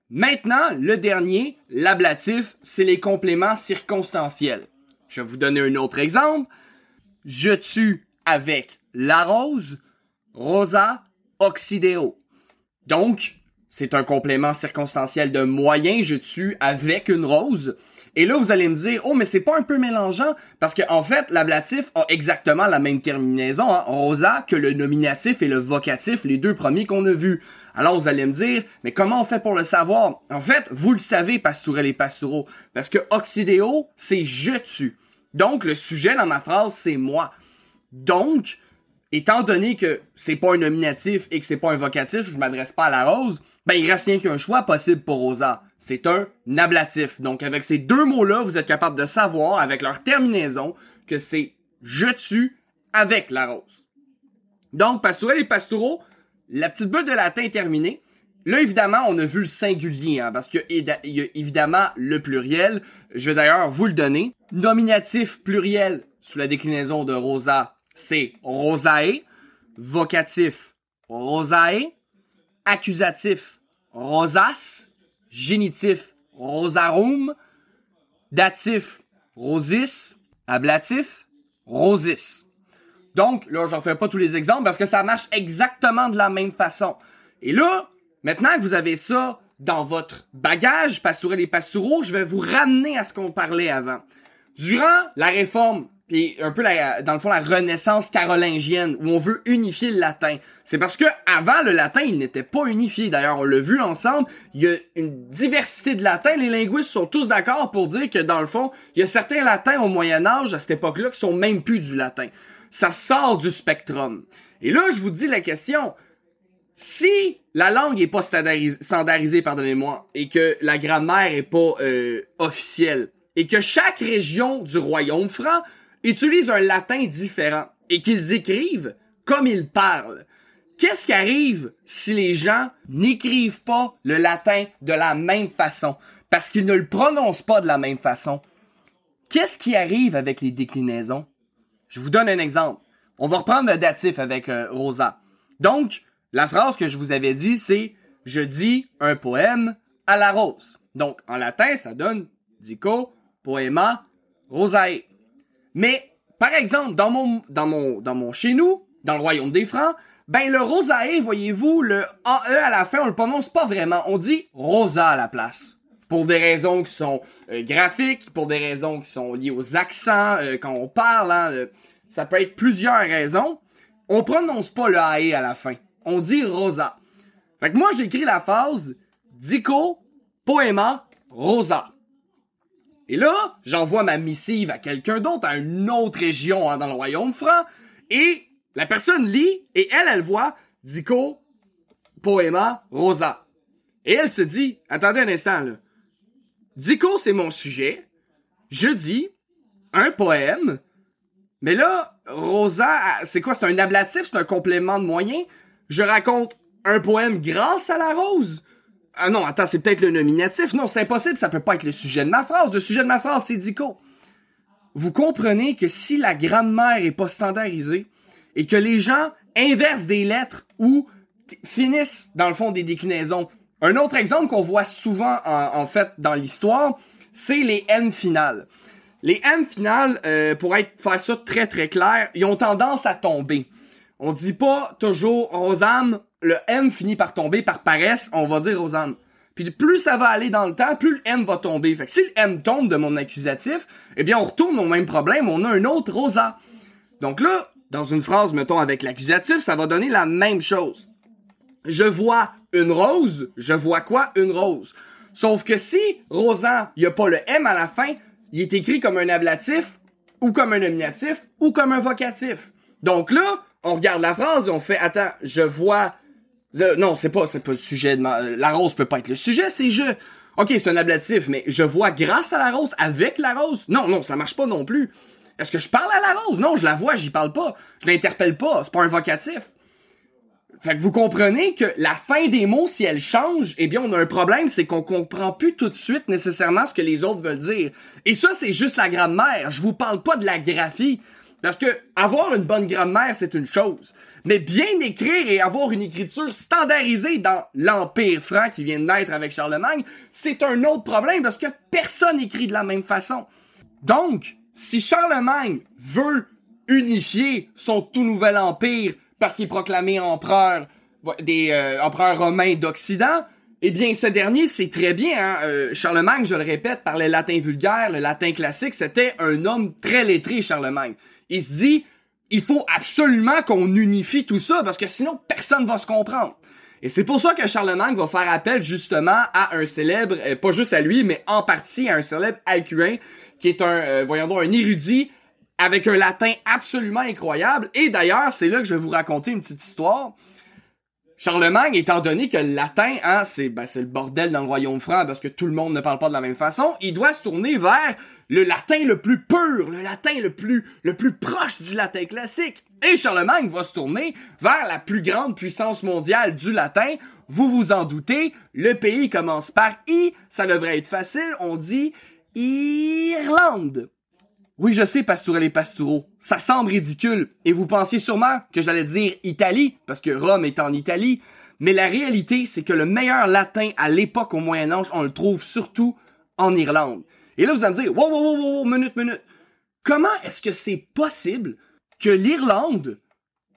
[SPEAKER 1] Maintenant, le dernier, l'ablatif, c'est les compléments circonstanciels. Je vais vous donner un autre exemple je tue avec la rose, rosa oxydeo. Donc, c'est un complément circonstanciel de moyen, je tue avec une rose. Et là, vous allez me dire, oh, mais c'est pas un peu mélangeant? Parce que, en fait, l'ablatif a exactement la même terminaison, hein, rosa, que le nominatif et le vocatif, les deux premiers qu'on a vus. Alors, vous allez me dire, mais comment on fait pour le savoir? En fait, vous le savez, pastourel et pastoureaux, parce que oxydéo, c'est je tue. Donc, le sujet dans ma phrase, c'est moi. Donc, étant donné que c'est pas un nominatif et que c'est pas un vocatif, je m'adresse pas à la rose, ben il reste rien qu'un choix possible pour Rosa. C'est un ablatif. Donc avec ces deux mots-là, vous êtes capable de savoir avec leur terminaison que c'est je tue avec la rose. Donc pastourel et pastoureau, la petite bulle de latin est terminée. Là, évidemment, on a vu le singulier, hein, parce qu'il y, a évidemment le pluriel. Je vais d'ailleurs vous le donner. Nominatif pluriel sous la déclinaison de rosa, c'est rosae. Vocatif, rosae. Accusatif, rosas. Génitif, rosarum. Datif, rosis. Ablatif, rosis. Donc, là, j'en fais pas tous les exemples parce que ça marche exactement de la même façon. Et là, Maintenant que vous avez ça dans votre bagage, pastourel et pastoureau, je vais vous ramener à ce qu'on parlait avant. Durant la réforme puis un peu la, dans le fond la renaissance carolingienne où on veut unifier le latin. C'est parce que avant le latin, il n'était pas unifié. D'ailleurs, on l'a vu ensemble, il y a une diversité de latin. Les linguistes sont tous d'accord pour dire que dans le fond, il y a certains latins au Moyen Âge à cette époque-là qui sont même plus du latin. Ça sort du spectrum. Et là, je vous dis la question. Si la langue est pas standardisée, pardonnez-moi, et que la grammaire est pas euh, officielle, et que chaque région du royaume franc utilise un latin différent et qu'ils écrivent comme ils parlent. Qu'est-ce qui arrive si les gens n'écrivent pas le latin de la même façon? Parce qu'ils ne le prononcent pas de la même façon? Qu'est-ce qui arrive avec les déclinaisons? Je vous donne un exemple. On va reprendre le datif avec euh, Rosa. Donc, la phrase que je vous avais dit, c'est je dis un poème à la rose. Donc, en latin, ça donne dico poema rosae. Mais, par exemple, dans mon, dans mon, dans mon chez nous, dans le royaume des Francs, ben le rosae, voyez-vous, le AE à la fin, on le prononce pas vraiment. On dit rosa à la place. Pour des raisons qui sont euh, graphiques, pour des raisons qui sont liées aux accents, euh, quand on parle, hein, ça peut être plusieurs raisons. On prononce pas le AE à la fin. On dit rosa. Fait que moi, j'écris la phrase Dico, poema, rosa. Et là, j'envoie ma missive à quelqu'un d'autre, à une autre région hein, dans le royaume franc, et la personne lit, et elle, elle voit Dico, Poema, Rosa. Et elle se dit, attendez un instant. Dico, c'est mon sujet. Je dis un poème. Mais là, Rosa, c'est quoi? C'est un ablatif? C'est un complément de moyen? Je raconte un poème grâce à la rose? Ah non, attends, c'est peut-être le nominatif. Non, c'est impossible, ça peut pas être le sujet de ma phrase. Le sujet de ma phrase, c'est Dico. Vous comprenez que si la grammaire est pas standardisée et que les gens inversent des lettres ou finissent dans le fond des déclinaisons. Un autre exemple qu'on voit souvent en, fait dans l'histoire, c'est les N finales. Les N finales, euh, pour être faire ça très très clair, ils ont tendance à tomber. On dit pas toujours Rosam, le M finit par tomber par paresse, on va dire Rosam. Puis plus ça va aller dans le temps, plus le M va tomber. Fait que si le M tombe de mon accusatif, eh bien on retourne au même problème, on a un autre Rosa. Donc là, dans une phrase, mettons, avec l'accusatif, ça va donner la même chose. Je vois une rose, je vois quoi? Une rose. Sauf que si Rosan, il n'y a pas le M à la fin, il est écrit comme un ablatif, ou comme un nominatif, ou comme un vocatif. Donc là, on regarde la phrase et on fait attends, je vois le, non, c'est pas c'est pas le sujet de la rose peut pas être le sujet, c'est je. OK, c'est un ablatif, mais je vois grâce à la rose avec la rose. Non, non, ça marche pas non plus. Est-ce que je parle à la rose? Non, je la vois, j'y parle pas. Je l'interpelle pas, c'est pas un vocatif. Fait que vous comprenez que la fin des mots, si elle change, eh bien, on a un problème, c'est qu'on comprend plus tout de suite nécessairement ce que les autres veulent dire. Et ça, c'est juste la grammaire. Je vous parle pas de la graphie. Parce que avoir une bonne grammaire, c'est une chose. Mais bien écrire et avoir une écriture standardisée dans l'Empire franc qui vient de naître avec Charlemagne, c'est un autre problème parce que personne écrit de la même façon. Donc, si Charlemagne veut unifier son tout nouvel empire parce qu'il est proclamé empereur des euh, empereurs romains d'Occident, eh bien, ce dernier, c'est très bien. Hein? Euh, Charlemagne, je le répète, parlait latin vulgaire, le latin classique. C'était un homme très lettré, Charlemagne il se dit, il faut absolument qu'on unifie tout ça parce que sinon personne va se comprendre. Et c'est pour ça que Charlemagne va faire appel justement à un célèbre, euh, pas juste à lui, mais en partie à un célèbre Alcuin, qui est un, euh, voyons donc, un érudit avec un latin absolument incroyable. Et d'ailleurs, c'est là que je vais vous raconter une petite histoire. Charlemagne, étant donné que le latin, hein, ben, c'est le bordel dans le royaume franc parce que tout le monde ne parle pas de la même façon, il doit se tourner vers le latin le plus pur, le latin le plus le plus proche du latin classique. Et Charlemagne va se tourner vers la plus grande puissance mondiale du latin. Vous vous en doutez, le pays commence par I, ça devrait être facile, on dit Irlande. Oui, je sais, Pastourel et Pastoureau. Ça semble ridicule. Et vous pensiez sûrement que j'allais dire Italie, parce que Rome est en Italie. Mais la réalité, c'est que le meilleur latin à l'époque au Moyen-Âge, on le trouve surtout en Irlande. Et là, vous allez me dire, wow, wow, wow, wow, minute, minute. Comment est-ce que c'est possible que l'Irlande,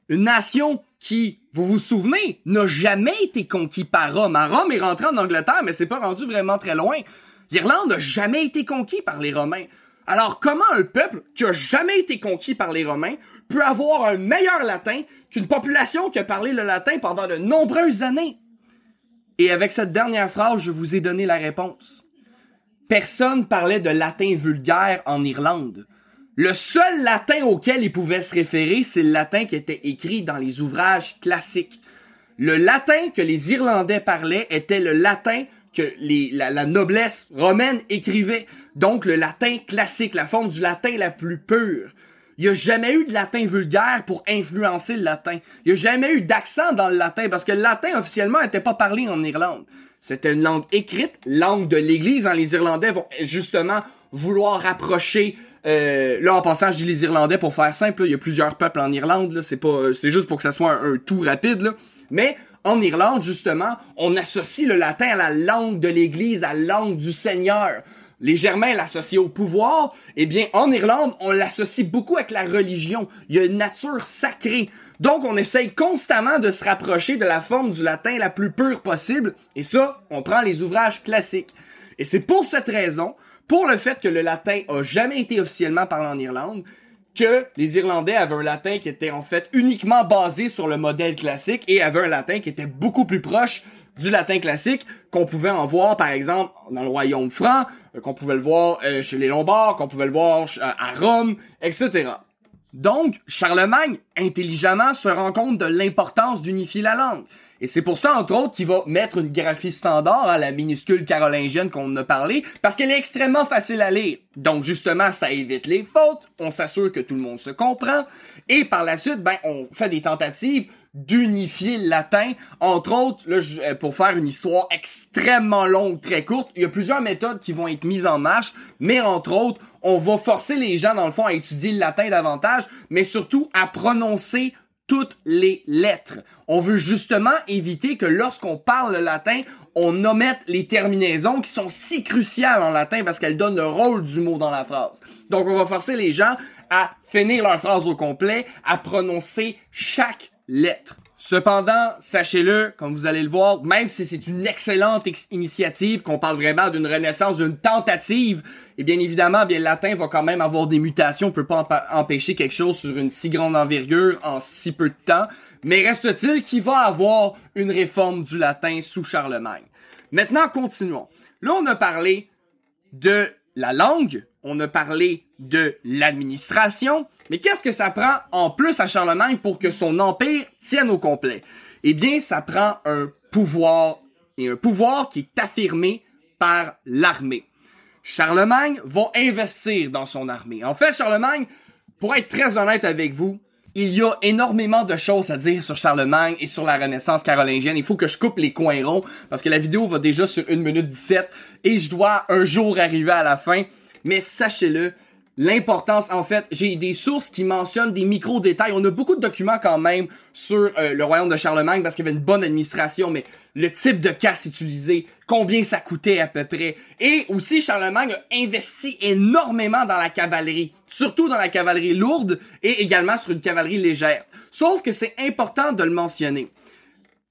[SPEAKER 1] une nation qui, vous vous souvenez, n'a jamais été conquis par Rome? Rome est rentré en Angleterre, mais c'est pas rendu vraiment très loin. L'Irlande n'a jamais été conquis par les Romains. Alors comment un peuple qui a jamais été conquis par les Romains peut avoir un meilleur latin qu'une population qui a parlé le latin pendant de nombreuses années? Et avec cette dernière phrase, je vous ai donné la réponse. Personne parlait de latin vulgaire en Irlande. Le seul latin auquel ils pouvaient se référer, c'est le latin qui était écrit dans les ouvrages classiques. Le latin que les Irlandais parlaient était le latin que la, la, noblesse romaine écrivait. Donc le latin classique, la forme du latin la plus pure. Il n'y a jamais eu de latin vulgaire pour influencer le latin. Il n'y a jamais eu d'accent dans le latin parce que le latin officiellement n'était pas parlé en Irlande. C'était une langue écrite, langue de l'Église. Hein. Les Irlandais vont justement vouloir rapprocher. Euh, là, en passant, je dis les Irlandais pour faire simple. il y a plusieurs peuples en Irlande. C'est pas, c'est juste pour que ça soit un, tout rapide. Là. Mais en Irlande, justement, on associe le latin à la langue de l'Église, à la langue du Seigneur les Germains l'associaient au pouvoir, eh bien, en Irlande, on l'associe beaucoup avec la religion. Il y a une nature sacrée. Donc, on essaye constamment de se rapprocher de la forme du latin la plus pure possible. Et ça, on prend les ouvrages classiques. Et c'est pour cette raison, pour le fait que le latin a jamais été officiellement parlé en Irlande, que les Irlandais avaient un latin qui était en fait uniquement basé sur le modèle classique et avaient un latin qui était beaucoup plus proche du latin classique qu'on pouvait en voir par exemple dans le royaume franc, euh, qu'on pouvait le voir euh, chez les Lombards, qu'on pouvait le voir à Rome, etc. Donc, Charlemagne, intelligemment, se rend compte de l'importance d'unifier la langue. Et c'est pour ça, entre autres, qu'il va mettre une graphie standard à la minuscule carolingienne qu'on a parlé, parce qu'elle est extrêmement facile à lire. Donc, justement, ça évite les fautes, on s'assure que tout le monde se comprend, et par la suite, ben, on fait des tentatives d'unifier le latin. Entre autres, euh, pour faire une histoire extrêmement longue, très courte, il y a plusieurs méthodes qui vont être mises en marche, mais entre autres, on va forcer les gens, dans le fond, à étudier le latin davantage, mais surtout à prononcer toutes les lettres. On veut justement éviter que lorsqu'on parle le latin, on omette les terminaisons qui sont si cruciales en latin parce qu'elles donnent le rôle du mot dans la phrase. Donc on va forcer les gens à finir leur phrase au complet, à prononcer chaque lettre. Cependant, sachez-le, comme vous allez le voir, même si c'est une excellente initiative, qu'on parle vraiment d'une renaissance, d'une tentative, et bien évidemment, bien le latin va quand même avoir des mutations, on peut pas empêcher quelque chose sur une si grande envergure en si peu de temps, mais reste-t-il qu'il va avoir une réforme du latin sous Charlemagne? Maintenant, continuons. Là, on a parlé de la langue, on a parlé de l'administration, mais qu'est-ce que ça prend en plus à Charlemagne pour que son empire tienne au complet? Eh bien, ça prend un pouvoir, et un pouvoir qui est affirmé par l'armée. Charlemagne va investir dans son armée. En fait, Charlemagne, pour être très honnête avec vous, il y a énormément de choses à dire sur Charlemagne et sur la Renaissance carolingienne. Il faut que je coupe les coins ronds parce que la vidéo va déjà sur 1 minute 17 et je dois un jour arriver à la fin. Mais sachez-le, l'importance, en fait, j'ai des sources qui mentionnent des micro-détails. On a beaucoup de documents quand même sur euh, le royaume de Charlemagne parce qu'il y avait une bonne administration, mais le type de casse utilisé, combien ça coûtait à peu près. Et aussi, Charlemagne a investi énormément dans la cavalerie, surtout dans la cavalerie lourde et également sur une cavalerie légère. Sauf que c'est important de le mentionner.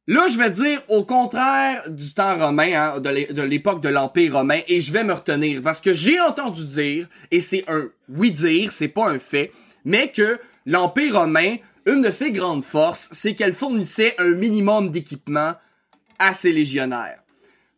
[SPEAKER 1] Là, je vais dire au contraire du temps romain, hein, de l'époque de l'Empire romain, et je vais me retenir parce que j'ai entendu dire, et c'est un oui dire, c'est pas un fait, mais que l'Empire romain, une de ses grandes forces, c'est qu'elle fournissait un minimum d'équipement à ses légionnaires.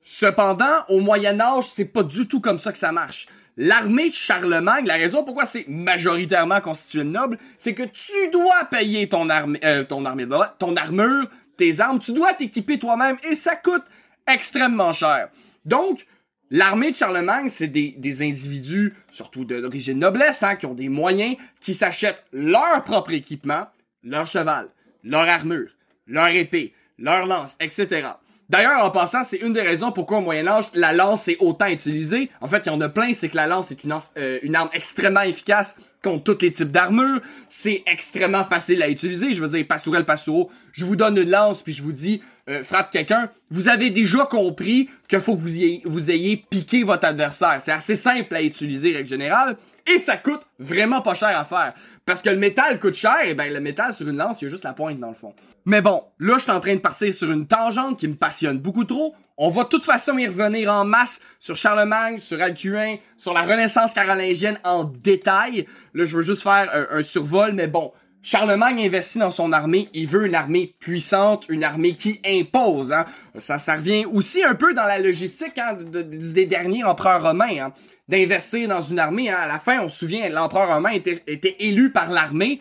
[SPEAKER 1] Cependant, au Moyen Âge, c'est pas du tout comme ça que ça marche. L'armée de Charlemagne, la raison pourquoi c'est majoritairement constitué de nobles, c'est que tu dois payer ton armée, euh, ton armée, ton armure, tes armes, tu dois t'équiper toi-même et ça coûte extrêmement cher. Donc, l'armée de Charlemagne, c'est des, des individus, surtout d'origine noblesse, hein, qui ont des moyens, qui s'achètent leur propre équipement, leur cheval, leur armure, leur épée, leur lance, etc. D'ailleurs, en passant, c'est une des raisons pourquoi au Moyen Âge, la lance est autant utilisée. En fait, il y en a plein, c'est que la lance est une, euh, une arme extrêmement efficace contre tous les types d'armure. C'est extrêmement facile à utiliser. Je veux dire, pastourel, pastoureau, je vous donne une lance, puis je vous dis, euh, frappe quelqu'un. Vous avez déjà compris qu'il faut que vous ayez, ayez piqué votre adversaire. C'est assez simple à utiliser, règle générale. Et ça coûte vraiment pas cher à faire. Parce que le métal coûte cher, et ben le métal sur une lance, il y a juste la pointe dans le fond. Mais bon, là je suis en train de partir sur une tangente qui me passionne beaucoup trop. On va de toute façon y revenir en masse sur Charlemagne, sur Alcuin, sur la Renaissance carolingienne en détail. Là, je veux juste faire un, survol, mais bon, Charlemagne investit dans son armée, il veut une armée puissante, une armée qui impose. Hein. Ça, ça revient aussi un peu dans la logistique hein, des derniers empereurs romains, hein, d'investir dans une armée. À la fin, on se souvient, l'empereur romain était élu par l'armée.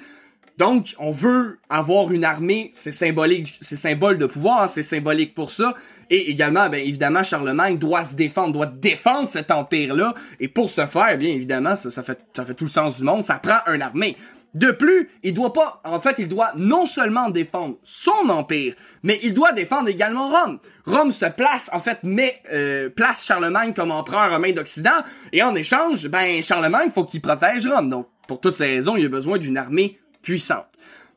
[SPEAKER 1] Donc, on veut avoir une armée, c'est symbolique, c'est symbole de pouvoir, hein, c'est symbolique pour ça. Et également, bien évidemment, Charlemagne doit se défendre, doit défendre cet empire-là. Et pour ce faire, bien évidemment, ça, fait tout le sens du monde, ça prend une armée. De plus, il doit pas, en fait, il doit non seulement défendre son empire, mais il doit défendre également Rome. Rome se place, en fait, met euh, place Charlemagne comme empereur romain d'Occident, et en échange, ben Charlemagne faut qu'il protège Rome. Donc, pour toutes ces raisons, il a besoin d'une armée puissante.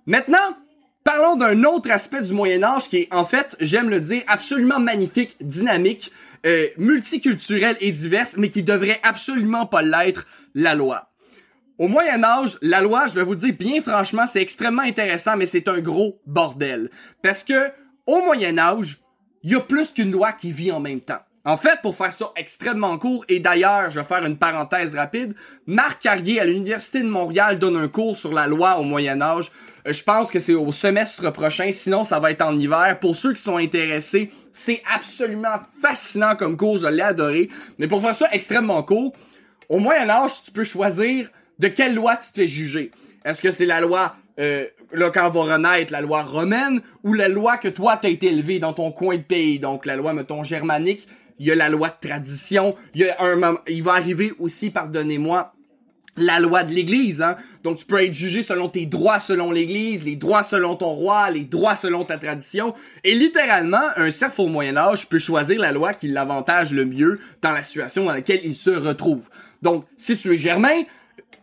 [SPEAKER 1] Maintenant, parlons d'un autre aspect du Moyen Âge qui est en fait, j'aime le dire, absolument magnifique, dynamique, euh, multiculturel et diverse, mais qui devrait absolument pas l'être, la loi. Au Moyen Âge, la loi, je vais vous dire bien franchement, c'est extrêmement intéressant, mais c'est un gros bordel. Parce que, au Moyen Âge, il y a plus qu'une loi qui vit en même temps. En fait, pour faire ça extrêmement court, et d'ailleurs, je vais faire une parenthèse rapide, Marc Carrier à l'Université de Montréal donne un cours sur la loi au Moyen Âge. Euh, je pense que c'est au semestre prochain, sinon ça va être en hiver. Pour ceux qui sont intéressés, c'est absolument fascinant comme cours, je l'ai adoré. Mais pour faire ça extrêmement court, au Moyen Âge, tu peux choisir de quelle loi tu te fais juger. Est-ce que c'est la loi euh, là, quand va renaître la loi romaine ou la loi que toi t'as été élevé dans ton coin de pays, donc la loi, mettons, germanique, il y a la loi de tradition, il y va arriver aussi, pardonnez-moi, la loi de l'Église. Hein? Donc tu peux être jugé selon tes droits selon l'Église, les droits selon ton roi, les droits selon ta tradition. Et littéralement, un cerf au Moyen Âge peut choisir la loi qui l'avantage le mieux dans la situation dans laquelle il se retrouve. Donc si tu es germain,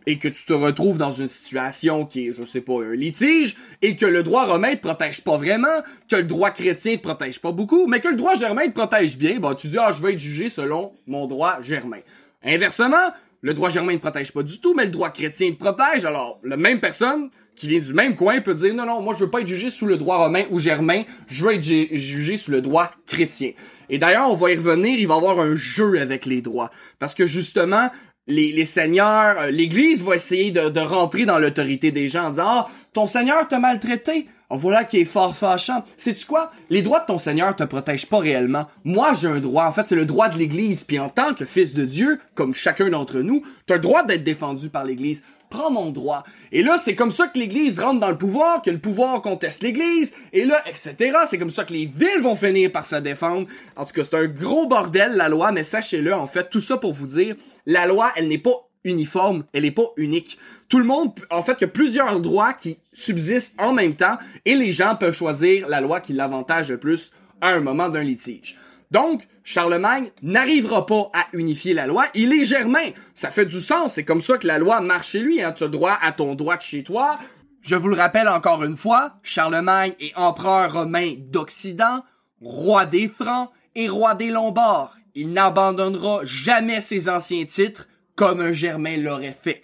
[SPEAKER 1] et que tu te retrouves dans une situation qui est, je sais pas, un litige, et que le droit romain te protège pas vraiment, que le droit chrétien te protège pas beaucoup, mais que le droit germain te protège bien, bah tu dis, ah, je vais être jugé selon mon droit germain. Inversement, le droit germain ne protège pas du tout, mais le droit chrétien te protège, alors, la même personne qui vient du même coin peut dire, non, non, moi je veux pas être jugé sous le droit romain ou germain, je veux être jugé sous le droit chrétien. Et d'ailleurs, on va y revenir, il va y avoir un jeu avec les droits. Parce que justement, les, seigneurs, euh, l'Église va essayer de, de rentrer dans l'autorité des gens en disant Ah, ton Seigneur t'a maltraité. Oh, voilà qui est fort fâchant. Sais-tu quoi? Les droits de ton Seigneur te protègent pas réellement. Moi, j'ai un droit. En fait, c'est le droit de l'Église. Puis en tant que fils de Dieu, comme chacun d'entre nous, t'as le droit d'être défendu par l'Église prends mon droit. Et là, c'est comme ça que l'Église rentre dans le pouvoir, que le pouvoir conteste l'Église, et là, etc. C'est comme ça que les villes vont finir par se défendre. En tout cas, c'est un gros bordel, la loi, mais sachez-le, en fait, tout ça pour vous dire, la loi, elle n'est pas uniforme, elle n'est pas unique. Tout le monde, en fait, il y a plusieurs droits qui subsistent en même temps, et les gens peuvent choisir la loi qui l'avantage le plus à un moment d'un litige. Donc, Charlemagne n'arrivera pas à unifier la loi. Il est germain. Ça fait du sens. C'est comme ça que la loi marche chez lui. Hein. Tu as droit à ton droit de chez toi. Je vous le rappelle encore une fois, Charlemagne est empereur romain d'Occident, roi des Francs et roi des Lombards. Il n'abandonnera jamais ses anciens titres comme un Germain l'aurait fait.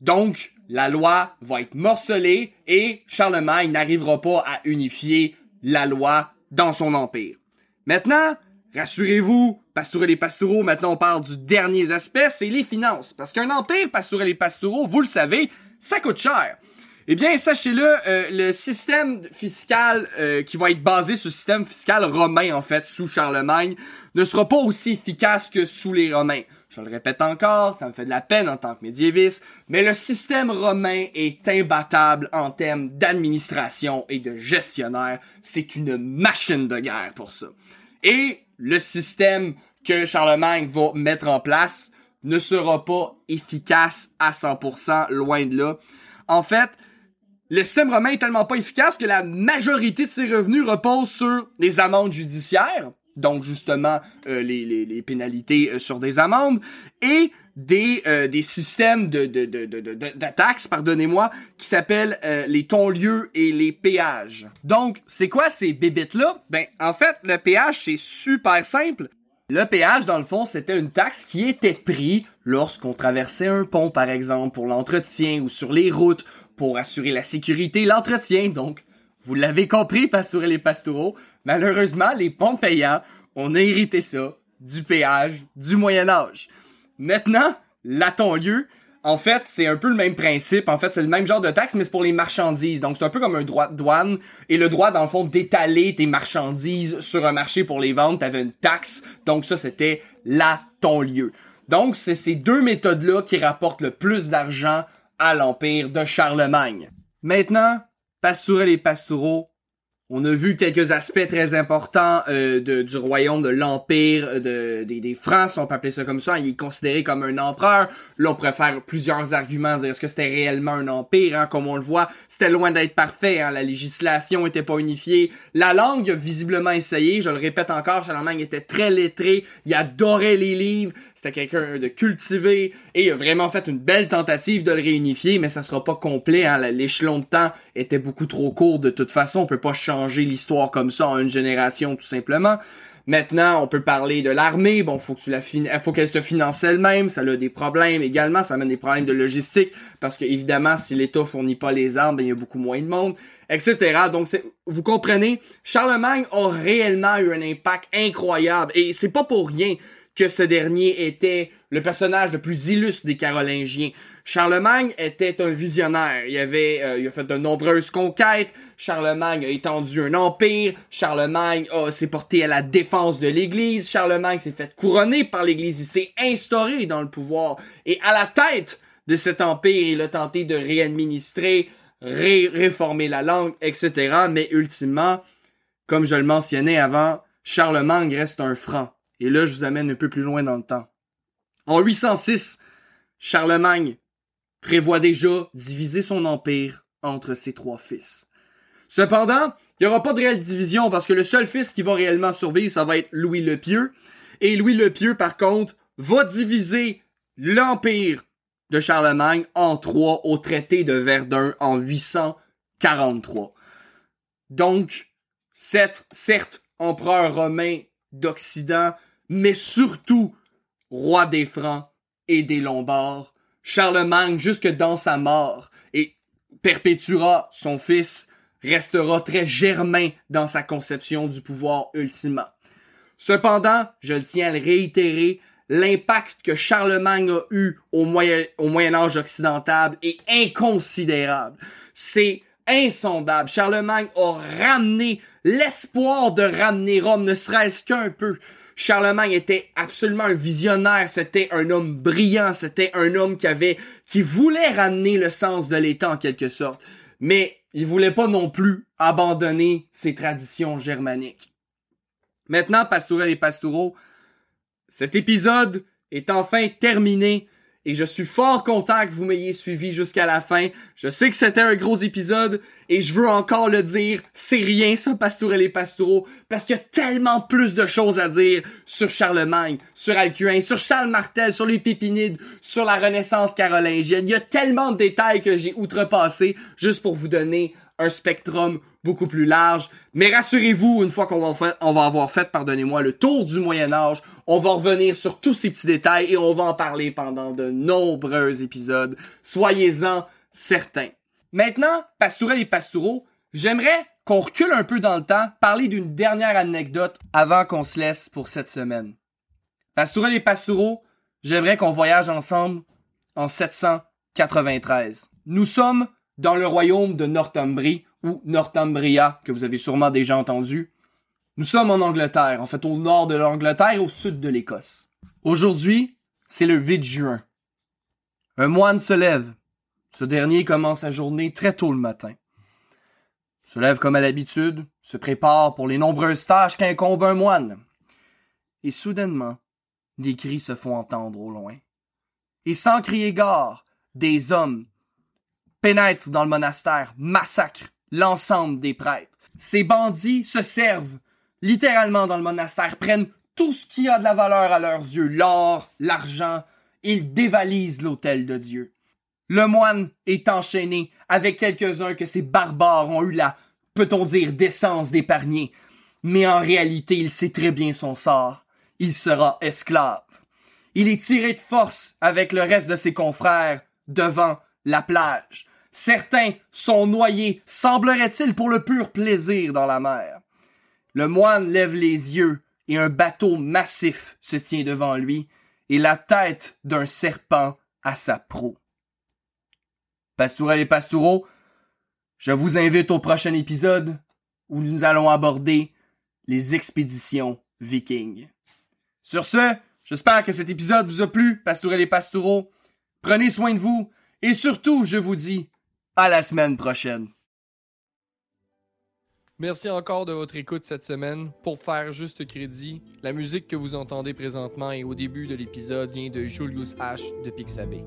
[SPEAKER 1] Donc, la loi va être morcelée et Charlemagne n'arrivera pas à unifier la loi dans son empire. Maintenant, rassurez-vous, pastourel et pastoraux, maintenant on parle du dernier aspect, c'est les finances. Parce qu'un empire pastourel et pastoraux, vous le savez, ça coûte cher. Eh bien, sachez-le, euh, le système fiscal euh, qui va être basé sur le système fiscal romain, en fait, sous Charlemagne, ne sera pas aussi efficace que sous les Romains. Je le répète encore, ça me fait de la peine en tant que médiéviste, mais le système romain est imbattable en termes d'administration et de gestionnaire. C'est une machine de guerre pour ça. Et le système que Charlemagne va mettre en place ne sera pas efficace à 100%, loin de là. En fait, le système romain est tellement pas efficace que la majorité de ses revenus repose sur les amendes judiciaires, donc justement euh, les, pénalités euh, sur des amendes, et des, euh, systèmes de, taxes, pardonnez-moi, qui s'appellent les tons-lieux et les péages. Donc, c'est quoi ces bébites-là? Ben, en fait, le péage, c'est super simple. Le péage, dans le fond, c'était une taxe qui était prise lorsqu'on traversait un pont, par exemple, pour l'entretien ou sur les routes, pour assurer la sécurité et l'entretien. Donc, vous l'avez compris, pastoureux les pastoraux, malheureusement, les ponts payants hérité ça du péage du Moyen Âge. Maintenant, l'a-t-on lieu en fait, c'est un peu le même principe. En fait, c'est le même genre de taxe, mais c'est pour les marchandises. Donc, c'est un peu comme un droit de douane. Et le droit, dans le fond, d'étaler tes marchandises sur un marché pour les vendre, t'avais une taxe. Donc, ça, c'était ton lieu. Donc, c'est ces deux méthodes-là qui rapportent le plus d'argent à l'Empire de Charlemagne. Maintenant, Pastourel et Pastoureau on a vu quelques aspects très importants euh, de, du royaume, de l'empire, euh, de, des, des Francs, on peut appeler ça comme ça. Il est considéré comme un empereur. Là, on pourrait faire plusieurs arguments, dire est-ce que c'était réellement un empire, hein? comme on le voit. C'était loin d'être parfait, hein? la législation était pas unifiée. La langue, a visiblement essayé, je le répète encore, Charlemagne était très lettré, il adorait les livres, c'était quelqu'un de cultivé, et il a vraiment fait une belle tentative de le réunifier, mais ça sera pas complet, hein? l'échelon de temps était beaucoup trop court de toute façon, on peut pas changer l'histoire comme ça en une génération tout simplement. Maintenant, on peut parler de l'armée. Bon, faut la faut qu'elle se finance elle-même. Ça a des problèmes également. Ça amène des problèmes de logistique parce que évidemment, si l'État fournit pas les armes, ben, il y a beaucoup moins de monde, etc. Donc, vous comprenez, Charlemagne a réellement eu un impact incroyable et c'est pas pour rien que ce dernier était le personnage le plus illustre des Carolingiens. Charlemagne était un visionnaire. Il avait, euh, il a fait de nombreuses conquêtes. Charlemagne a étendu un empire. Charlemagne s'est porté à la défense de l'Église. Charlemagne s'est fait couronner par l'Église. Il s'est instauré dans le pouvoir. Et à la tête de cet empire, il a tenté de réadministrer, réformer la langue, etc. Mais ultimement, comme je le mentionnais avant, Charlemagne reste un franc. Et là, je vous amène un peu plus loin dans le temps. En 806, Charlemagne prévoit déjà diviser son empire entre ses trois fils. Cependant, il n'y aura pas de réelle division parce que le seul fils qui va réellement survivre, ça va être Louis le Pieux. Et Louis le Pieux, par contre, va diviser l'empire de Charlemagne en trois au traité de Verdun en 843. Donc, certes, certes empereur romain d'Occident, mais surtout roi des Francs et des Lombards, Charlemagne, jusque dans sa mort, et perpétuera son fils, restera très germain dans sa conception du pouvoir ultimement. Cependant, je tiens à le réitérer, l'impact que Charlemagne a eu au Moyen, au Moyen Âge occidental est inconsidérable. C'est insondable. Charlemagne a ramené l'espoir de ramener Rome, ne serait-ce qu'un peu. Charlemagne était absolument un visionnaire, c'était un homme brillant, c'était un homme qui avait, qui voulait ramener le sens de l'État en quelque sorte, mais il voulait pas non plus abandonner ses traditions germaniques. Maintenant, Pastourel et Pastoureau, cet épisode est enfin terminé et je suis fort content que vous m'ayez suivi jusqu'à la fin. Je sais que c'était un gros épisode et je veux encore le dire, c'est rien ça Pastourel et Pastoureau parce qu'il y a tellement plus de choses à dire sur Charlemagne, sur Alcuin, sur Charles Martel, sur les Pépinides, sur la Renaissance carolingienne. Il y a tellement de détails que j'ai outrepassé juste pour vous donner un spectrum beaucoup plus large. Mais rassurez-vous, une fois qu'on va, va avoir fait, pardonnez-moi, le tour du Moyen Âge, on va revenir sur tous ces petits détails et on va en parler pendant de nombreux épisodes. Soyez-en certains. Maintenant, Pastourel et Pastoureau, j'aimerais qu'on recule un peu dans le temps, parler d'une dernière anecdote avant qu'on se laisse pour cette semaine. Pastourel et Pastoureau, j'aimerais qu'on voyage ensemble en 793. Nous sommes dans le royaume de Northumbrie, ou Northumbria, que vous avez sûrement déjà entendu. Nous sommes en Angleterre, en fait au nord de l'Angleterre et au sud de l'Écosse. Aujourd'hui, c'est le 8 juin. Un moine se lève. Ce dernier commence sa journée très tôt le matin. Se lève comme à l'habitude, se prépare pour les nombreuses tâches qu'incombe un moine. Et soudainement, des cris se font entendre au loin. Et sans crier gare, des hommes pénètrent dans le monastère, massacrent l'ensemble des prêtres. Ces bandits se servent littéralement dans le monastère, prennent tout ce qui a de la valeur à leurs yeux, l'or, l'argent, ils dévalisent l'autel de Dieu. Le moine est enchaîné avec quelques-uns que ces barbares ont eu la, peut-on dire, décence d'épargner. Mais en réalité, il sait très bien son sort. Il sera esclave. Il est tiré de force avec le reste de ses confrères devant la plage. Certains sont noyés, semblerait-il, pour le pur plaisir dans la mer. Le moine lève les yeux et un bateau massif se tient devant lui et la tête d'un serpent à sa proue. Pastourelles et pastoureaux, je vous invite au prochain épisode où nous allons aborder les expéditions vikings. Sur ce, j'espère que cet épisode vous a plu, pastourelles et pastoureaux. Prenez soin de vous et surtout, je vous dis à la semaine prochaine.
[SPEAKER 2] Merci encore de votre écoute cette semaine. Pour faire juste crédit, la musique que vous entendez présentement et au début de l'épisode vient de Julius H de Pixabay.